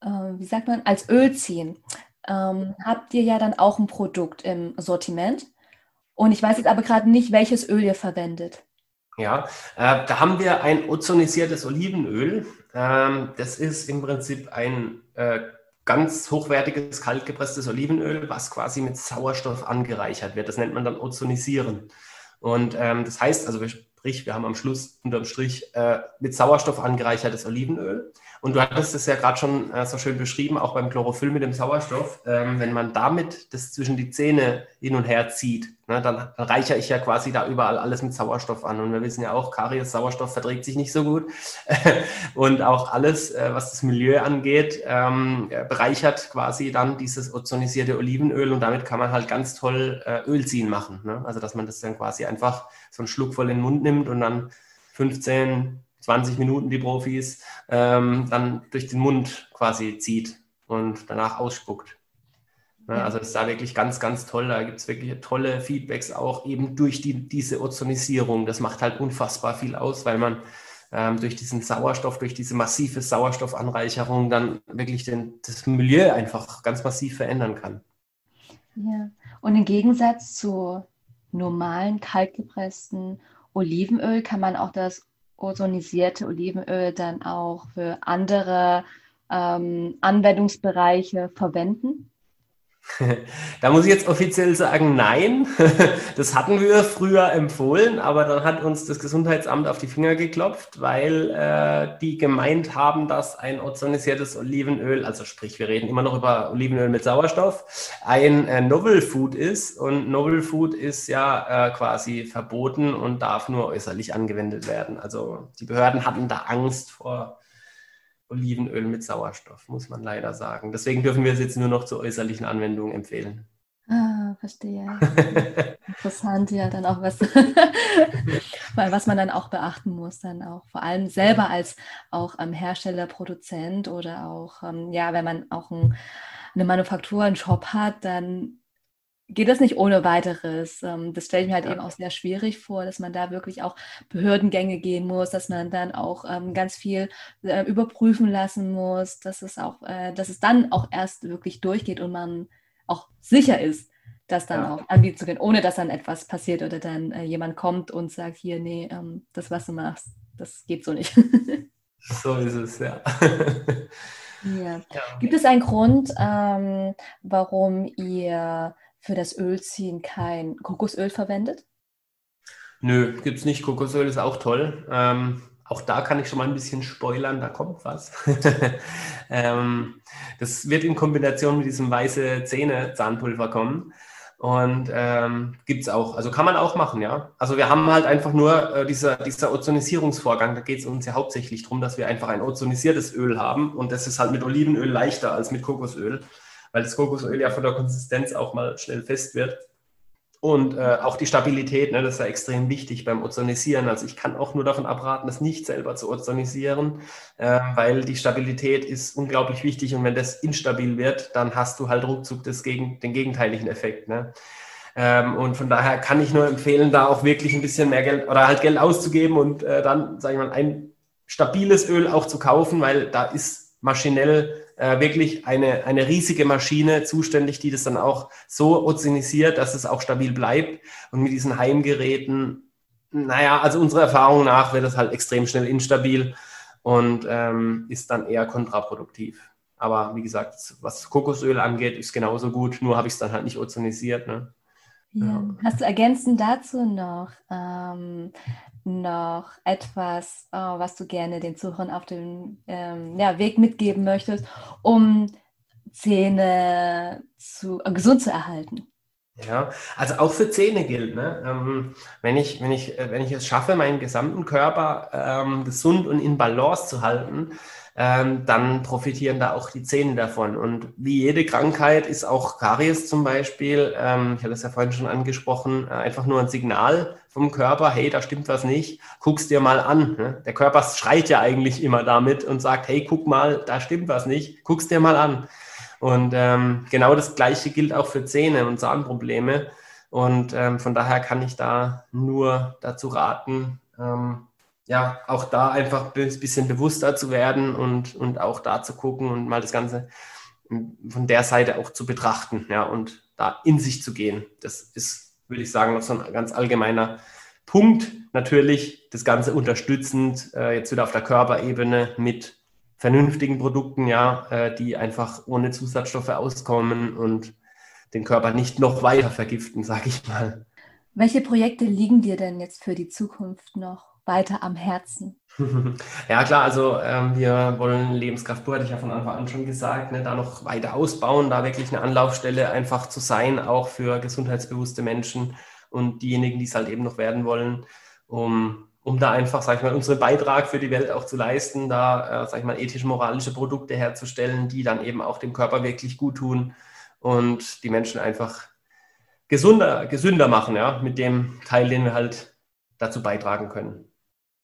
wie sagt man, als Öl ziehen, ähm, habt ihr ja dann auch ein Produkt im Sortiment. Und ich weiß jetzt aber gerade nicht, welches Öl ihr verwendet. Ja, äh, da haben wir ein ozonisiertes Olivenöl. Ähm, das ist im Prinzip ein äh, ganz hochwertiges, kaltgepresstes Olivenöl, was quasi mit Sauerstoff angereichert wird. Das nennt man dann Ozonisieren. Und ähm, das heißt, also sprich, wir haben am Schluss unterm Strich äh, mit Sauerstoff angereichertes Olivenöl. Und du hattest es ja gerade schon äh, so schön beschrieben, auch beim Chlorophyll mit dem Sauerstoff. Ähm, wenn man damit das zwischen die Zähne hin und her zieht, ne, dann, reichere ich ja quasi da überall alles mit Sauerstoff an. Und wir wissen ja auch, Karies, Sauerstoff verträgt sich nicht so gut. und auch alles, äh, was das Milieu angeht, ähm, bereichert quasi dann dieses ozonisierte Olivenöl. Und damit kann man halt ganz toll äh, Öl ziehen machen. Ne? Also, dass man das dann quasi einfach so einen Schluck voll in den Mund nimmt und dann 15, 20 Minuten die Profis, ähm, dann durch den Mund quasi zieht und danach ausspuckt. Ja, also das ist da wirklich ganz, ganz toll. Da gibt es wirklich tolle Feedbacks auch eben durch die, diese Ozonisierung. Das macht halt unfassbar viel aus, weil man ähm, durch diesen Sauerstoff, durch diese massive Sauerstoffanreicherung dann wirklich den, das Milieu einfach ganz massiv verändern kann. Ja, und im Gegensatz zu normalen kaltgepressten Olivenöl kann man auch das ozonisierte Olivenöl dann auch für andere ähm, Anwendungsbereiche verwenden? Da muss ich jetzt offiziell sagen, nein. Das hatten wir früher empfohlen, aber dann hat uns das Gesundheitsamt auf die Finger geklopft, weil äh, die gemeint haben, dass ein ozonisiertes Olivenöl, also sprich, wir reden immer noch über Olivenöl mit Sauerstoff, ein äh, Novel Food ist. Und Novel Food ist ja äh, quasi verboten und darf nur äußerlich angewendet werden. Also die Behörden hatten da Angst vor Olivenöl mit Sauerstoff, muss man leider sagen. Deswegen dürfen wir es jetzt nur noch zur äußerlichen Anwendung empfehlen. Ah, verstehe. Interessant, ja, dann auch was, weil was man dann auch beachten muss, dann auch vor allem selber als auch ähm, Hersteller, Produzent oder auch, ähm, ja, wenn man auch ein, eine Manufaktur, einen Shop hat, dann geht das nicht ohne weiteres. Ähm, das stelle ich mir halt ja. eben auch sehr schwierig vor, dass man da wirklich auch Behördengänge gehen muss, dass man dann auch ähm, ganz viel äh, überprüfen lassen muss, dass es auch, äh, dass es dann auch erst wirklich durchgeht und man auch sicher ist, das dann ja. auch anbieten zu können, ohne dass dann etwas passiert oder dann äh, jemand kommt und sagt, hier, nee, ähm, das, was du machst, das geht so nicht. so ist es, ja. ja. Gibt es einen Grund, warum ihr für das Ölziehen kein Kokosöl verwendet? Nö, gibt es nicht. Kokosöl ist auch toll. Ähm, auch da kann ich schon mal ein bisschen spoilern, da kommt was. ähm, das wird in Kombination mit diesem weiße Zähne Zahnpulver kommen. Und ähm, gibt es auch, also kann man auch machen, ja. Also wir haben halt einfach nur äh, dieser, dieser Ozonisierungsvorgang, da geht es uns ja hauptsächlich darum, dass wir einfach ein ozonisiertes Öl haben und das ist halt mit Olivenöl leichter als mit Kokosöl weil das Kokosöl ja von der Konsistenz auch mal schnell fest wird. Und äh, auch die Stabilität, ne, das ist ja extrem wichtig beim Ozonisieren. Also ich kann auch nur davon abraten, das nicht selber zu ozonisieren, äh, weil die Stabilität ist unglaublich wichtig und wenn das instabil wird, dann hast du halt ruckzuck das gegen, den gegenteiligen Effekt. Ne? Ähm, und von daher kann ich nur empfehlen, da auch wirklich ein bisschen mehr Geld oder halt Geld auszugeben und äh, dann, sage ich mal, ein stabiles Öl auch zu kaufen, weil da ist maschinell äh, wirklich eine, eine riesige Maschine zuständig, die das dann auch so ozonisiert, dass es auch stabil bleibt. Und mit diesen Heimgeräten, naja, also unserer Erfahrung nach wird das halt extrem schnell instabil und ähm, ist dann eher kontraproduktiv. Aber wie gesagt, was Kokosöl angeht, ist genauso gut, nur habe ich es dann halt nicht ozonisiert. Ne? Ja. Hast du ergänzend dazu noch, ähm, noch etwas, äh, was du gerne den Zuhörern auf dem ähm, ja, Weg mitgeben möchtest, um Zähne zu, äh, gesund zu erhalten? Ja, also auch für Zähne gilt, ne? Ähm, wenn, ich, wenn, ich, wenn ich es schaffe, meinen gesamten Körper ähm, gesund und in Balance zu halten, ähm, dann profitieren da auch die Zähne davon. Und wie jede Krankheit ist auch Karies zum Beispiel, ähm, ich hatte es ja vorhin schon angesprochen, äh, einfach nur ein Signal vom Körper, hey, da stimmt was nicht, guck's dir mal an. Ne? Der Körper schreit ja eigentlich immer damit und sagt, hey, guck mal, da stimmt was nicht, guck's dir mal an. Und ähm, genau das Gleiche gilt auch für Zähne und Zahnprobleme. Und ähm, von daher kann ich da nur dazu raten, ähm, ja, auch da einfach ein bisschen bewusster zu werden und, und auch da zu gucken und mal das Ganze von der Seite auch zu betrachten, ja, und da in sich zu gehen. Das ist, würde ich sagen, noch so ein ganz allgemeiner Punkt. Natürlich das Ganze unterstützend, äh, jetzt wieder auf der Körperebene mit vernünftigen Produkten, ja, äh, die einfach ohne Zusatzstoffe auskommen und den Körper nicht noch weiter vergiften, sage ich mal. Welche Projekte liegen dir denn jetzt für die Zukunft noch? Weiter am Herzen? Ja, klar, also ähm, wir wollen Lebenskraft pur, hatte ich ja von Anfang an schon gesagt, ne, da noch weiter ausbauen, da wirklich eine Anlaufstelle einfach zu sein, auch für gesundheitsbewusste Menschen und diejenigen, die es halt eben noch werden wollen, um, um da einfach, sag ich mal, unseren Beitrag für die Welt auch zu leisten, da, äh, sag ich mal, ethisch-moralische Produkte herzustellen, die dann eben auch dem Körper wirklich gut tun und die Menschen einfach gesunder, gesünder machen, ja, mit dem Teil, den wir halt dazu beitragen können.